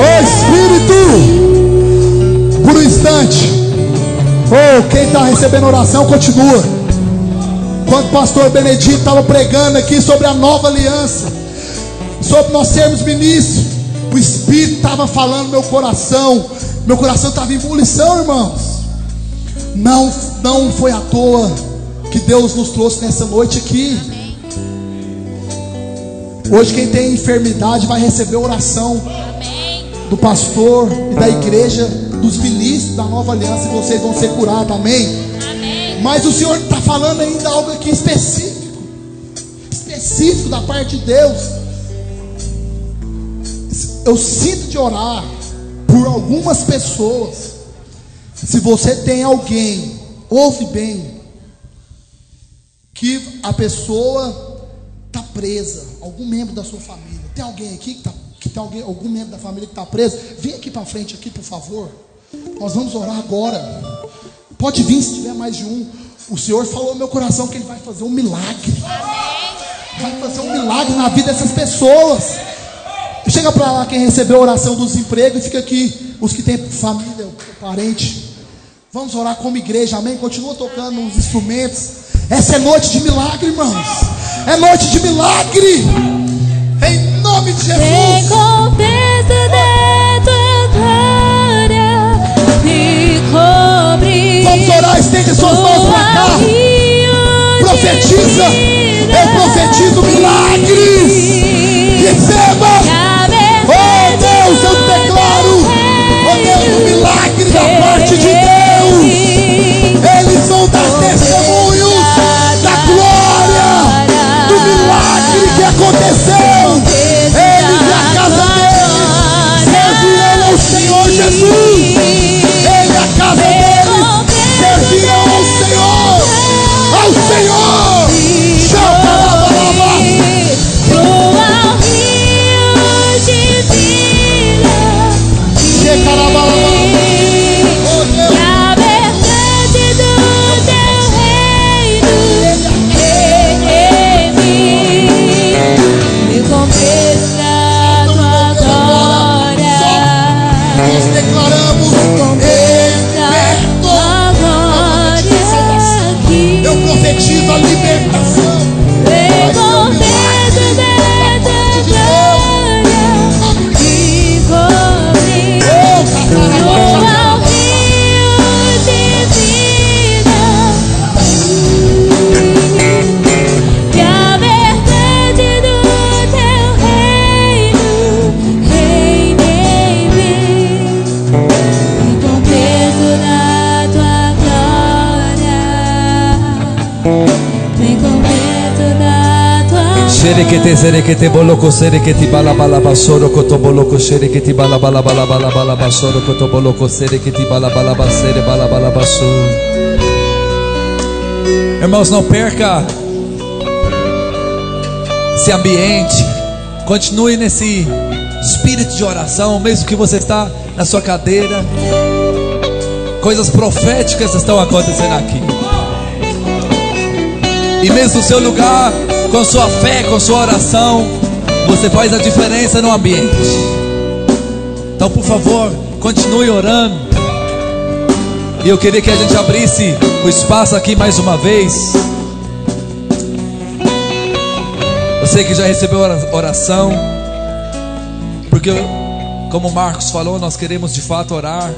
Ô Espírito, por um instante, oh, quem está recebendo oração, continua. Quando o pastor Benedito estava pregando aqui sobre a nova aliança, sobre nós sermos ministros, o Espírito estava falando no meu coração, meu coração estava em ebulição, irmãos. Não, não foi à toa que Deus nos trouxe nessa noite aqui. Hoje quem tem enfermidade vai receber oração do pastor e da igreja, dos ministros da nova aliança, e vocês vão ser curados, amém? Mas o Senhor está falando ainda algo aqui específico, específico da parte de Deus. Eu sinto de orar por algumas pessoas. Se você tem alguém, ouve bem, que a pessoa está presa, algum membro da sua família. Tem alguém aqui que, tá, que tem alguém, algum membro da família que está preso? Vem aqui para frente aqui, por favor. Nós vamos orar agora. Pode vir se tiver mais de um. O Senhor falou no meu coração que Ele vai fazer um milagre. Vai fazer um milagre na vida dessas pessoas. Chega para lá quem recebeu a oração dos empregos e fica aqui os que têm família, parente. Vamos orar como igreja, amém? Continua tocando os instrumentos. Essa é noite de milagre, irmãos. É noite de milagre. Em nome de Jesus. Vamos orar, estende suas mãos para cá. Profetiza. Eu profetizo milagres. Milagre Sherekete serekete boloko serekete bala bala basoro koto boloko sherekete bala bala bala bala bala basoro koto boloko serekete bala bala basere bala bala basu. Irmãos, não perca esse ambiente. Continue nesse espírito de oração, mesmo que você está na sua cadeira. Coisas proféticas estão acontecendo aqui. E mesmo no seu lugar, com sua fé, com sua oração, você faz a diferença no ambiente. Então, por favor, continue orando. E eu queria que a gente abrisse o espaço aqui mais uma vez. Sei que já recebeu oração, porque, como Marcos falou, nós queremos de fato orar,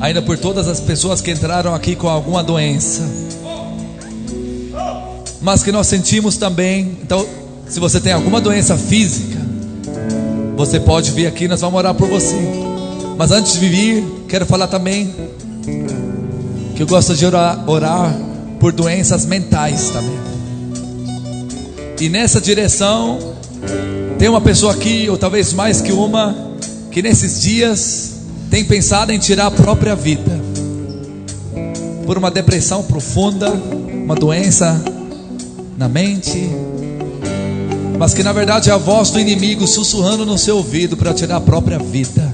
ainda por todas as pessoas que entraram aqui com alguma doença mas que nós sentimos também. Então, se você tem alguma doença física, você pode vir aqui, nós vamos orar por você. Mas antes de vir, quero falar também que eu gosto de orar, orar por doenças mentais também. E nessa direção, tem uma pessoa aqui, ou talvez mais que uma, que nesses dias tem pensado em tirar a própria vida por uma depressão profunda, uma doença na mente, mas que na verdade é a voz do inimigo sussurrando no seu ouvido para tirar a própria vida.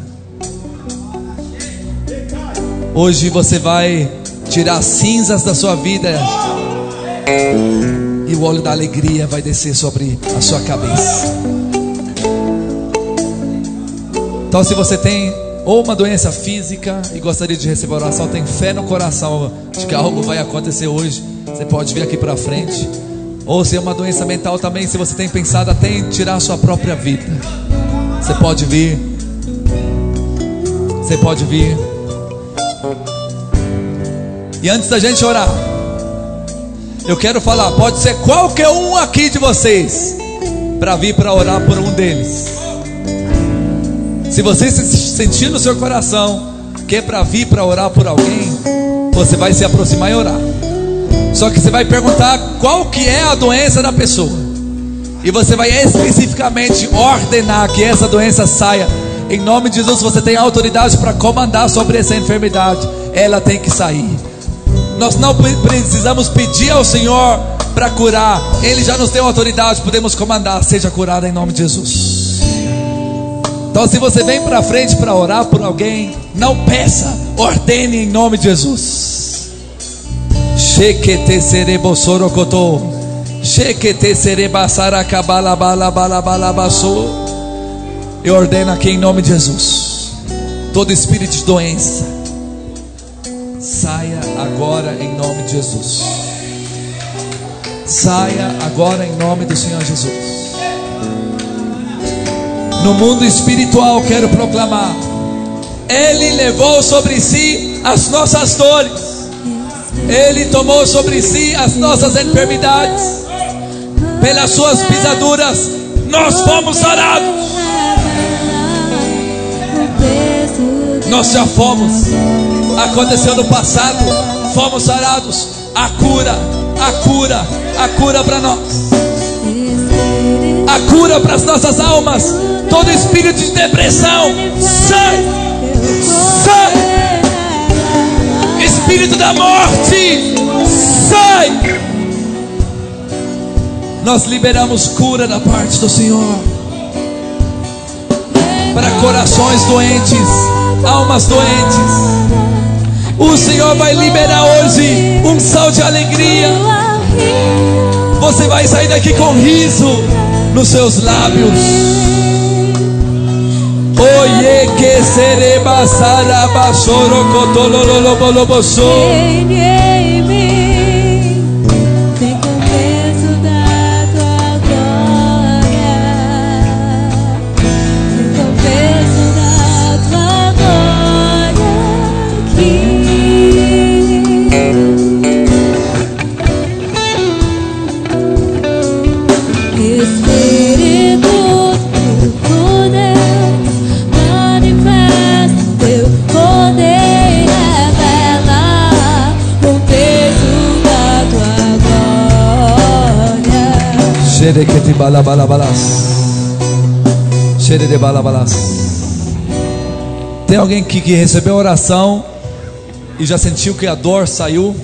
Hoje você vai tirar as cinzas da sua vida e o óleo da alegria vai descer sobre a sua cabeça. Então, se você tem ou uma doença física e gostaria de receber oração, tem fé no coração de que algo vai acontecer hoje, você pode vir aqui para frente. Ou se é uma doença mental também, se você tem pensado até em tirar a sua própria vida, você pode vir. Você pode vir. E antes da gente orar, eu quero falar, pode ser qualquer um aqui de vocês para vir para orar por um deles. Se você se sentir no seu coração que é para vir para orar por alguém, você vai se aproximar e orar. Só que você vai perguntar qual que é a doença da pessoa. E você vai especificamente ordenar que essa doença saia. Em nome de Jesus, você tem autoridade para comandar sobre essa enfermidade. Ela tem que sair. Nós não precisamos pedir ao Senhor para curar. Ele já nos deu autoridade, podemos comandar, seja curada em nome de Jesus. Então, se você vem para frente para orar por alguém, não peça, ordene em nome de Jesus. Shekete serebo sorokoto. Shekete sereba sarakabalabalabalabaso. Eu ordeno aqui em nome de Jesus. Todo espírito de doença. Saia agora em nome de Jesus. Saia agora em nome do Senhor Jesus. No mundo espiritual quero proclamar. Ele levou sobre si as nossas dores. Ele tomou sobre si as nossas enfermidades, pelas suas pisaduras, nós fomos sarados. Nós já fomos, aconteceu no passado, fomos sarados. A cura, a cura, a cura para nós, a cura para as nossas almas. Todo espírito de depressão, sai, sai espírito da morte, sai! Nós liberamos cura da parte do Senhor para corações doentes, almas doentes. O Senhor vai liberar hoje um sal de alegria. Você vai sair daqui com riso nos seus lábios. Oye que se le basara basoro cotolo lo lo lo te balabalabalas. Xere de balabalas. Tem alguém que, que recebeu oração e já sentiu que a dor saiu?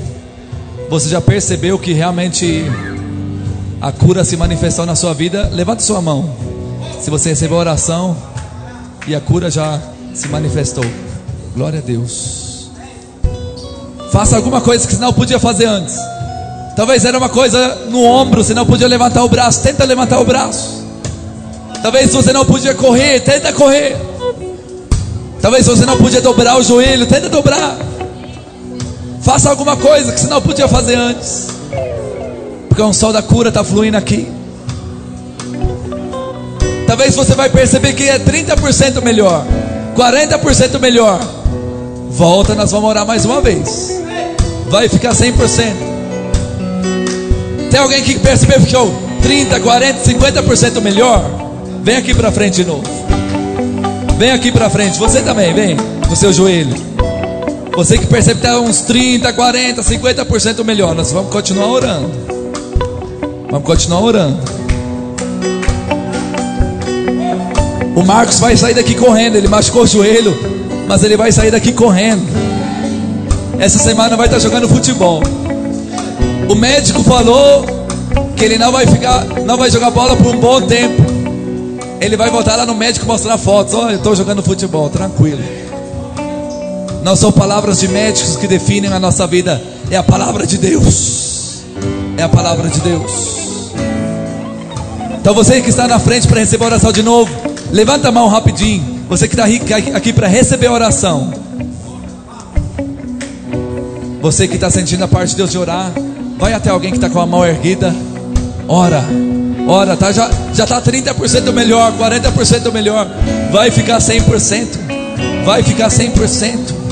Você já percebeu que realmente a cura se manifestou na sua vida? Levante sua mão. Se você recebeu oração e a cura já se manifestou. Glória a Deus. Faça alguma coisa que não podia fazer antes. Talvez era uma coisa no ombro, você não podia levantar o braço. Tenta levantar o braço. Talvez você não podia correr, tenta correr. Talvez você não podia dobrar o joelho, tenta dobrar. Faça alguma coisa que você não podia fazer antes. Porque o sol da cura está fluindo aqui. Talvez você vai perceber que é 30% melhor, 40% melhor. Volta, nós vamos orar mais uma vez. Vai ficar 100%. Tem alguém que percebeu que ficou 30, 40, 50% melhor? Vem aqui para frente de novo. Vem aqui para frente. Você também, vem no seu joelho. Você que percebe que está uns 30, 40, 50% melhor. Nós vamos continuar orando. Vamos continuar orando. O Marcos vai sair daqui correndo. Ele machucou o joelho, mas ele vai sair daqui correndo. Essa semana vai estar jogando futebol. O médico falou que ele não vai ficar, não vai jogar bola por um bom tempo. Ele vai voltar lá no médico mostrar fotos. Olha, eu estou jogando futebol, tranquilo. Não são palavras de médicos que definem a nossa vida, é a palavra de Deus. É a palavra de Deus. Então você que está na frente para receber a oração de novo, levanta a mão rapidinho. Você que está aqui para receber a oração. Você que está sentindo a parte de Deus de orar, vai até alguém que está com a mão erguida. Ora, ora, tá, já está 30% melhor, 40% melhor. Vai ficar 100%. Vai ficar 100%.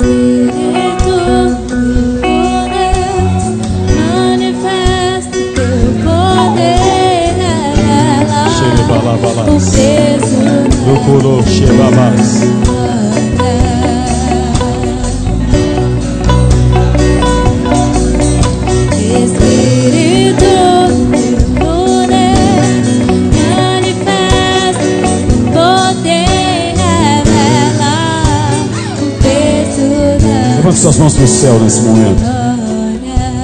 Espírito do poder, manifesta teu poder nela. O peso Do coro, Shebabas. Espírito Levante suas mãos para o céu nesse momento.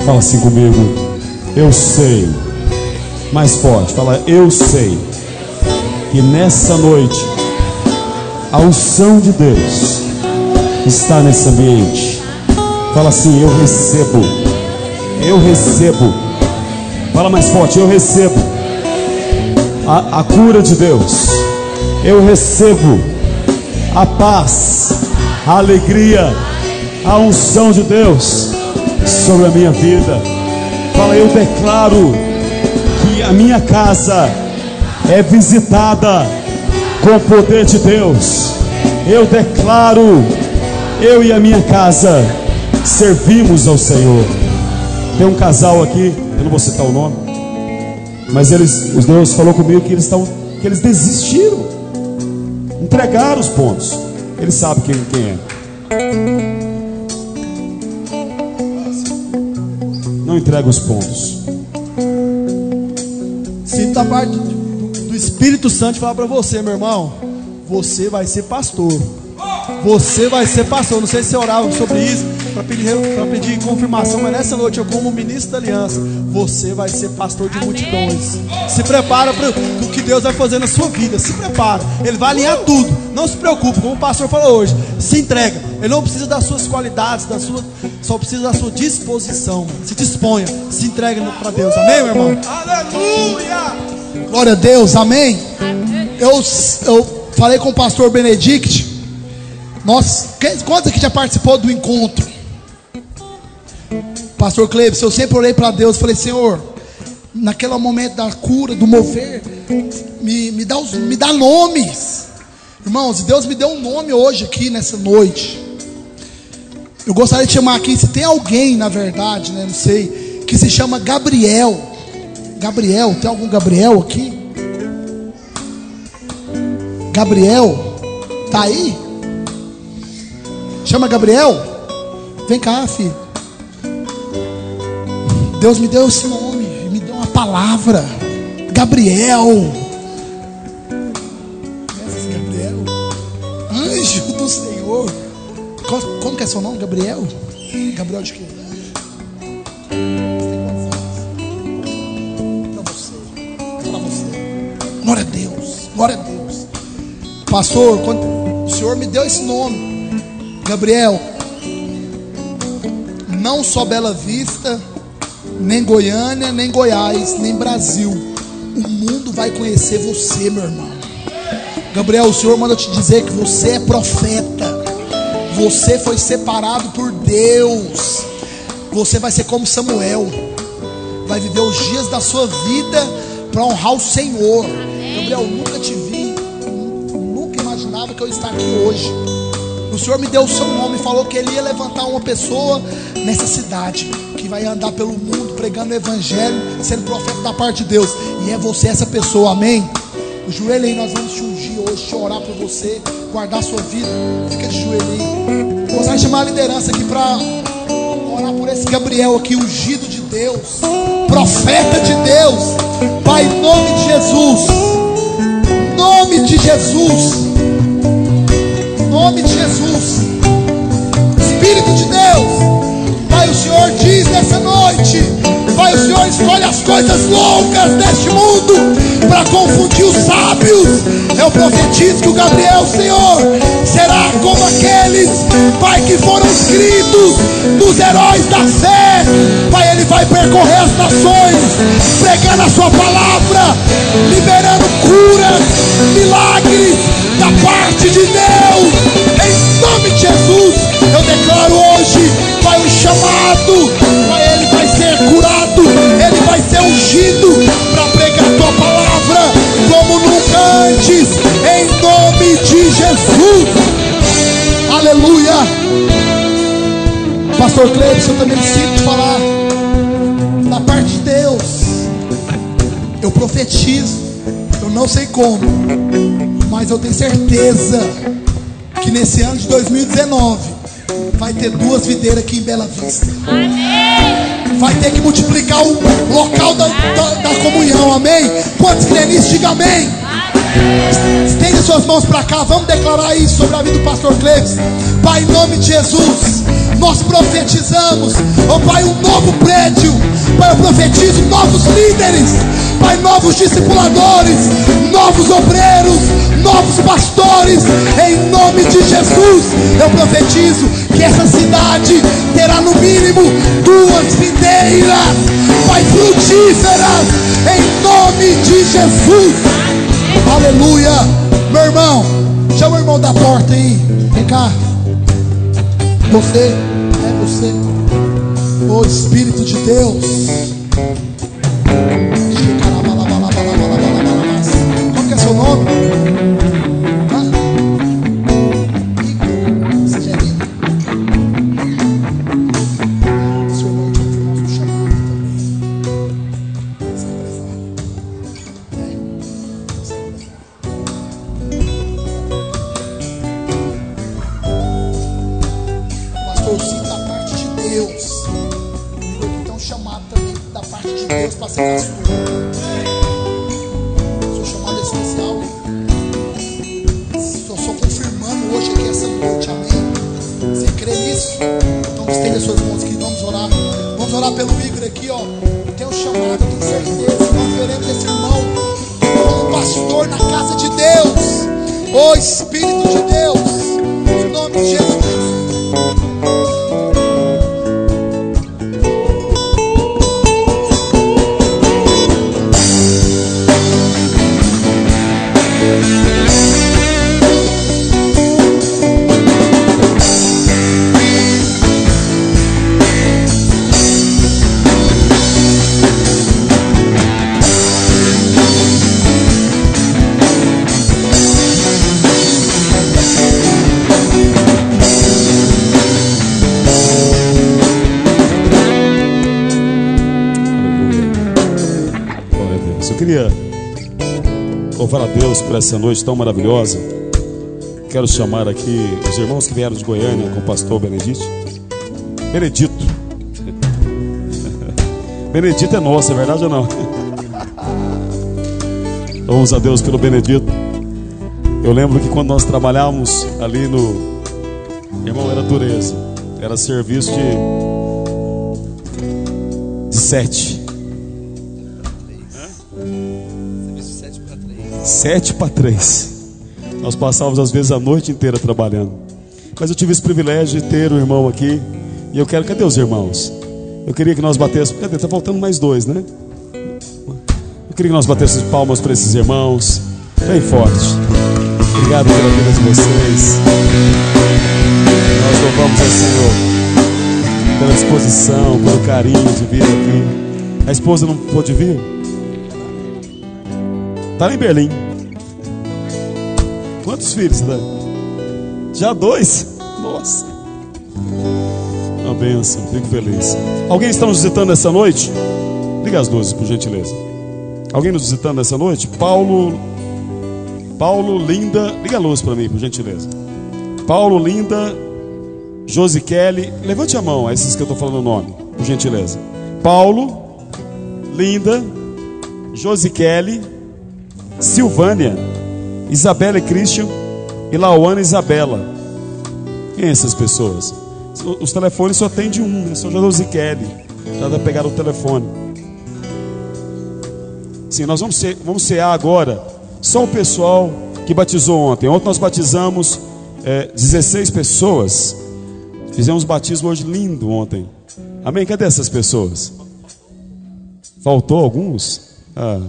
Fala assim comigo. Eu sei. Mais forte. Fala, eu sei. Que nessa noite, a unção de Deus está nesse ambiente. Fala assim, eu recebo. Eu recebo. Fala mais forte, eu recebo. A, a cura de Deus. Eu recebo a paz, a alegria, a unção de Deus sobre a minha vida. Fala, eu declaro que a minha casa é visitada com o poder de Deus. Eu declaro, eu e a minha casa servimos ao Senhor. Tem um casal aqui, eu não vou citar o nome, mas eles, os Deus falou comigo que eles estão, que eles desistiram, entregaram os pontos. Ele sabe quem, quem é. Não entrega os pontos. Sinto a parte do, Espírito Santo falar para você, meu irmão. Você vai ser pastor. Você vai ser pastor. Não sei se você orava sobre isso para pedir, pedir confirmação, mas nessa noite eu, como ministro da aliança, você vai ser pastor de multidões. Se prepara para o que Deus vai fazer na sua vida. Se prepara. Ele vai alinhar tudo. Não se preocupe, como o pastor falou hoje. Se entrega. Ele não precisa das suas qualidades, da sua, só precisa da sua disposição. Se disponha, se entregue para Deus. Amém, meu irmão? Aleluia! Glória a Deus, amém. Eu, eu falei com o pastor Benedict. Nós, quantos aqui já participou do encontro? Pastor Cleves, eu sempre olhei para Deus falei, Senhor, naquele momento da cura, do mover, me, me, dá os, me dá nomes. Irmãos, Deus me deu um nome hoje aqui nessa noite. Eu gostaria de chamar aqui, se tem alguém, na verdade, né, não sei, que se chama Gabriel. Gabriel, tem algum Gabriel aqui? Gabriel, tá aí? Chama Gabriel? Vem cá, filho. Deus me deu esse nome, me deu uma palavra. Gabriel. Como que é seu nome, Gabriel? Gabriel de quê? Para você. Para você. Glória a Deus. Glória a Deus. Pastor, o Senhor me deu esse nome, Gabriel, não só Bela Vista, nem Goiânia, nem Goiás, nem Brasil. O mundo vai conhecer você, meu irmão. Gabriel, o Senhor manda te dizer que você é profeta. Você foi separado por Deus. Você vai ser como Samuel. Vai viver os dias da sua vida para honrar o Senhor. Gabriel, eu nunca te vi. Nunca imaginava que eu ia estar aqui hoje. O Senhor me deu o seu nome e falou que Ele ia levantar uma pessoa nessa cidade que vai andar pelo mundo pregando o Evangelho, sendo profeta da parte de Deus. E é você essa pessoa, amém? O joelho aí, nós vamos te ungir hoje, te orar por você, guardar a sua vida. Fica de joelho aí. Vou chamar a liderança aqui para orar por esse Gabriel aqui, ungido de Deus, profeta de Deus. Pai, em nome de Jesus, nome de Jesus, nome de Jesus, Espírito de Deus, Pai, o Senhor diz nessa noite, Pai, o Senhor escolhe as coisas loucas deste mundo para confundir os sábios. Eu profetizo que o Gabriel, Senhor, será como aqueles, Pai, que foram escritos dos heróis da fé. Pai, ele vai percorrer as nações, pregando a sua palavra, liberando curas, milagres da parte de Deus. Em nome de Jesus, eu declaro hoje, Pai, um chamado. Jesus. Aleluia. Pastor Cleibson, eu também sinto falar da parte de Deus. Eu profetizo, eu não sei como, mas eu tenho certeza que nesse ano de 2019 vai ter duas videiras aqui em Bela Vista. Vai ter que multiplicar o local da, da, da comunhão, amém? Quantos creem nisso, diga amém. Estende suas mãos para cá, vamos declarar isso sobre a vida do pastor Cleves. Pai, em nome de Jesus, nós profetizamos, oh Pai, um novo prédio. Pai, eu profetizo novos líderes, Pai, novos discipuladores, novos obreiros, novos pastores. Em nome de Jesus, eu profetizo que essa cidade terá no mínimo duas videiras, Pai, frutíferas. Em nome de Jesus. Aleluia. Meu irmão, chama o irmão da porta aí. Vem cá. Você, é você. O Espírito de Deus. A Deus por essa noite tão maravilhosa. Quero chamar aqui os irmãos que vieram de Goiânia com o pastor Benedito. Benedito. Benedito é nosso, é verdade ou não? Vamos a Deus pelo Benedito. Eu lembro que quando nós trabalhávamos ali no. Irmão, era dureza. Era serviço de. de sete. Sete para três. Nós passávamos às vezes a noite inteira trabalhando. Mas eu tive esse privilégio de ter um irmão aqui. E eu quero. Cadê os irmãos? Eu queria que nós batêssemos. Cadê? Tá faltando mais dois, né? Eu queria que nós batêssemos palmas para esses irmãos. Bem forte. Obrigado pela vida de vocês. Nós louvamos ao Senhor pela disposição, pelo carinho de vir aqui. A esposa não pôde vir? Está em Berlim. Quantos filhos, né? Já dois? Nossa. Uma benção, fico feliz. Alguém está nos visitando essa noite? Liga as luzes, por gentileza. Alguém nos visitando essa noite? Paulo. Paulo, Linda. Liga a luz para mim, por gentileza. Paulo, Linda. Josi Kelly. Levante a mão, esses que eu estou falando o nome, por gentileza. Paulo, Linda. Josi Kelly. Silvânia. Isabela e Christian. E Lauana e Isabela. Quem é essas pessoas? Os telefones só tem de um, né? São Josi Kelly. Já vai pegar o telefone. Sim, nós vamos, ser, vamos cear agora só o pessoal que batizou ontem. Ontem nós batizamos é, 16 pessoas. Fizemos batismo hoje lindo ontem. Amém? Cadê essas pessoas? Faltou alguns? Ah,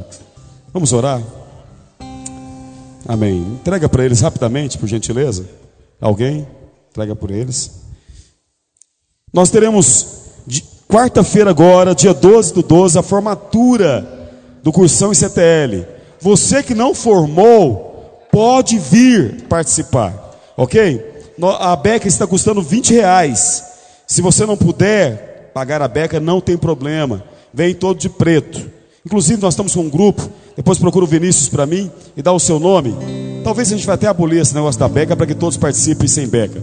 vamos orar? Amém. Entrega para eles rapidamente, por gentileza. Alguém? Entrega por eles. Nós teremos quarta-feira agora, dia 12 do 12, a formatura do cursão ICTL. Você que não formou, pode vir participar, ok? A beca está custando 20 reais. Se você não puder pagar a beca, não tem problema. Vem todo de preto. Inclusive, nós estamos com um grupo. Depois procura o Vinícius para mim e dá o seu nome. Talvez a gente vai até abolir esse negócio da beca para que todos participem sem beca.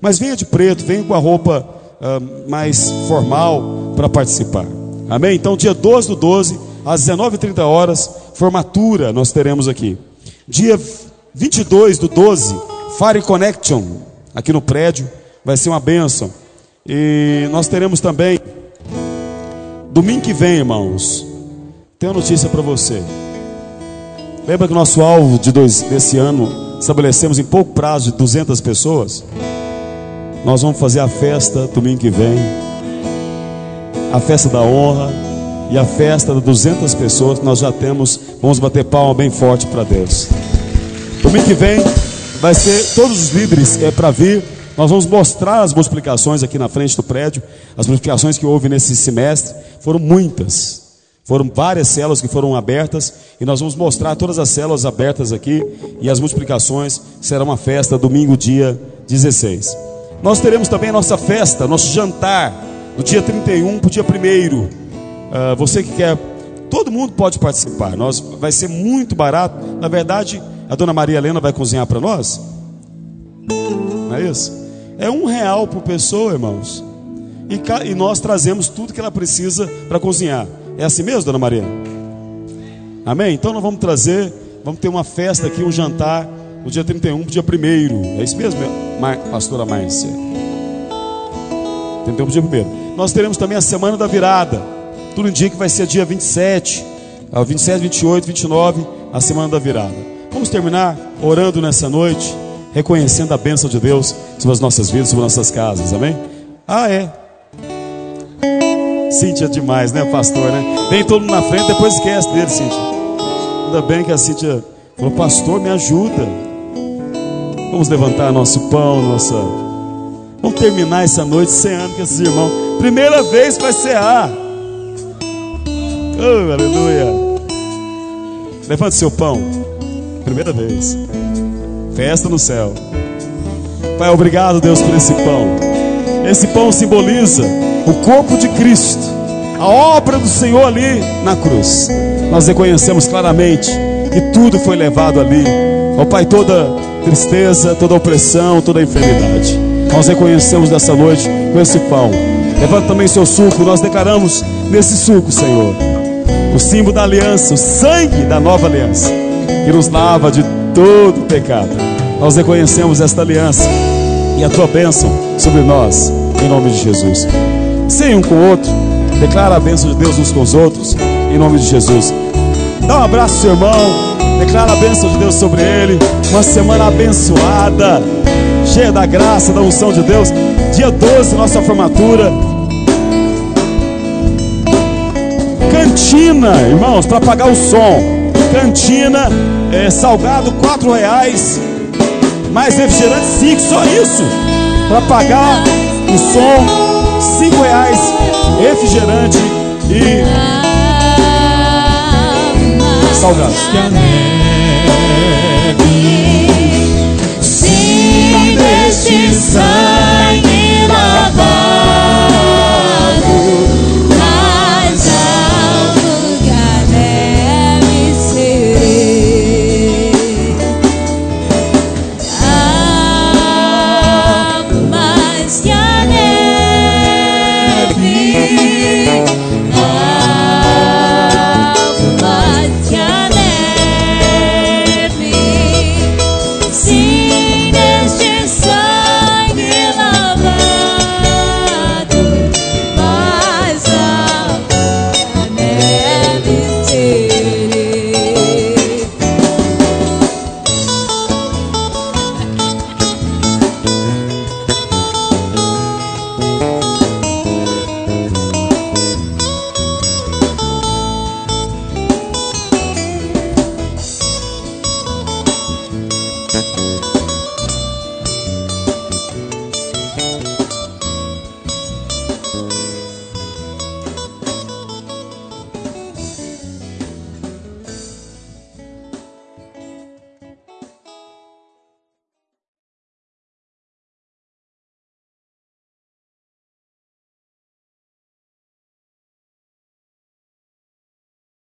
Mas venha de preto, venha com a roupa uh, mais formal para participar. Amém? Então, dia 12 do 12, às 19h30 horas, formatura nós teremos aqui. Dia 22 do 12, Fire Connection, aqui no prédio, vai ser uma bênção. E nós teremos também, domingo que vem, irmãos, tem uma notícia para você. Lembra que o nosso alvo de dois, desse ano estabelecemos em pouco prazo de 200 pessoas? Nós vamos fazer a festa domingo que vem, a festa da honra e a festa de 200 pessoas. Nós já temos, vamos bater palma bem forte para Deus. Domingo que vem vai ser todos os líderes é para vir. Nós vamos mostrar as multiplicações aqui na frente do prédio. As multiplicações que houve nesse semestre foram muitas. Foram várias células que foram abertas e nós vamos mostrar todas as células abertas aqui e as multiplicações. Será uma festa domingo, dia 16. Nós teremos também a nossa festa, nosso jantar, do dia 31 para o dia 1. Uh, você que quer, todo mundo pode participar. Nós, vai ser muito barato. Na verdade, a dona Maria Helena vai cozinhar para nós. Não é isso? É um real por pessoa, irmãos. E, e nós trazemos tudo que ela precisa para cozinhar. É assim mesmo, dona Maria? Amém? Então nós vamos trazer, vamos ter uma festa aqui, um jantar, no dia 31 para o dia 1 É isso mesmo, pastora Márcia? 31 para o dia 1 Nós teremos também a semana da virada. Tudo indica que vai ser dia 27, 27, 28, 29, a semana da virada. Vamos terminar orando nessa noite, reconhecendo a bênção de Deus sobre as nossas vidas, sobre nossas casas. Amém? Ah, é. Cíntia demais, né, pastor, né? Vem todo mundo na frente, depois esquece dele, Cíntia. Ainda bem que a Cíntia falou, pastor, me ajuda. Vamos levantar nosso pão, nossa. Vamos terminar essa noite ceando com esses irmãos. Primeira vez vai cear. Oh, aleluia. Levante seu pão. Primeira vez. Festa no céu. Pai, obrigado, Deus, por esse pão. Esse pão simboliza o corpo de Cristo, a obra do Senhor ali na cruz. Nós reconhecemos claramente que tudo foi levado ali. Ó oh, Pai, toda tristeza, toda opressão, toda enfermidade. Nós reconhecemos nessa noite com esse pão Levanta também seu suco. Nós declaramos nesse suco, Senhor, o símbolo da aliança, o sangue da nova aliança, que nos lava de todo pecado. Nós reconhecemos esta aliança e a tua bênção sobre nós, em nome de Jesus. Sem um com o outro, declara a bênção de Deus uns com os outros, em nome de Jesus. Dá um abraço seu irmão, declara a bênção de Deus sobre ele. Uma semana abençoada, cheia da graça, da unção de Deus. Dia 12, nossa formatura. Cantina, irmãos, para pagar o som. Cantina, é, salgado quatro reais, mais refrigerante cinco, só isso. Para pagar o som, cinco reais, refrigerante e salgado. Que a neve se.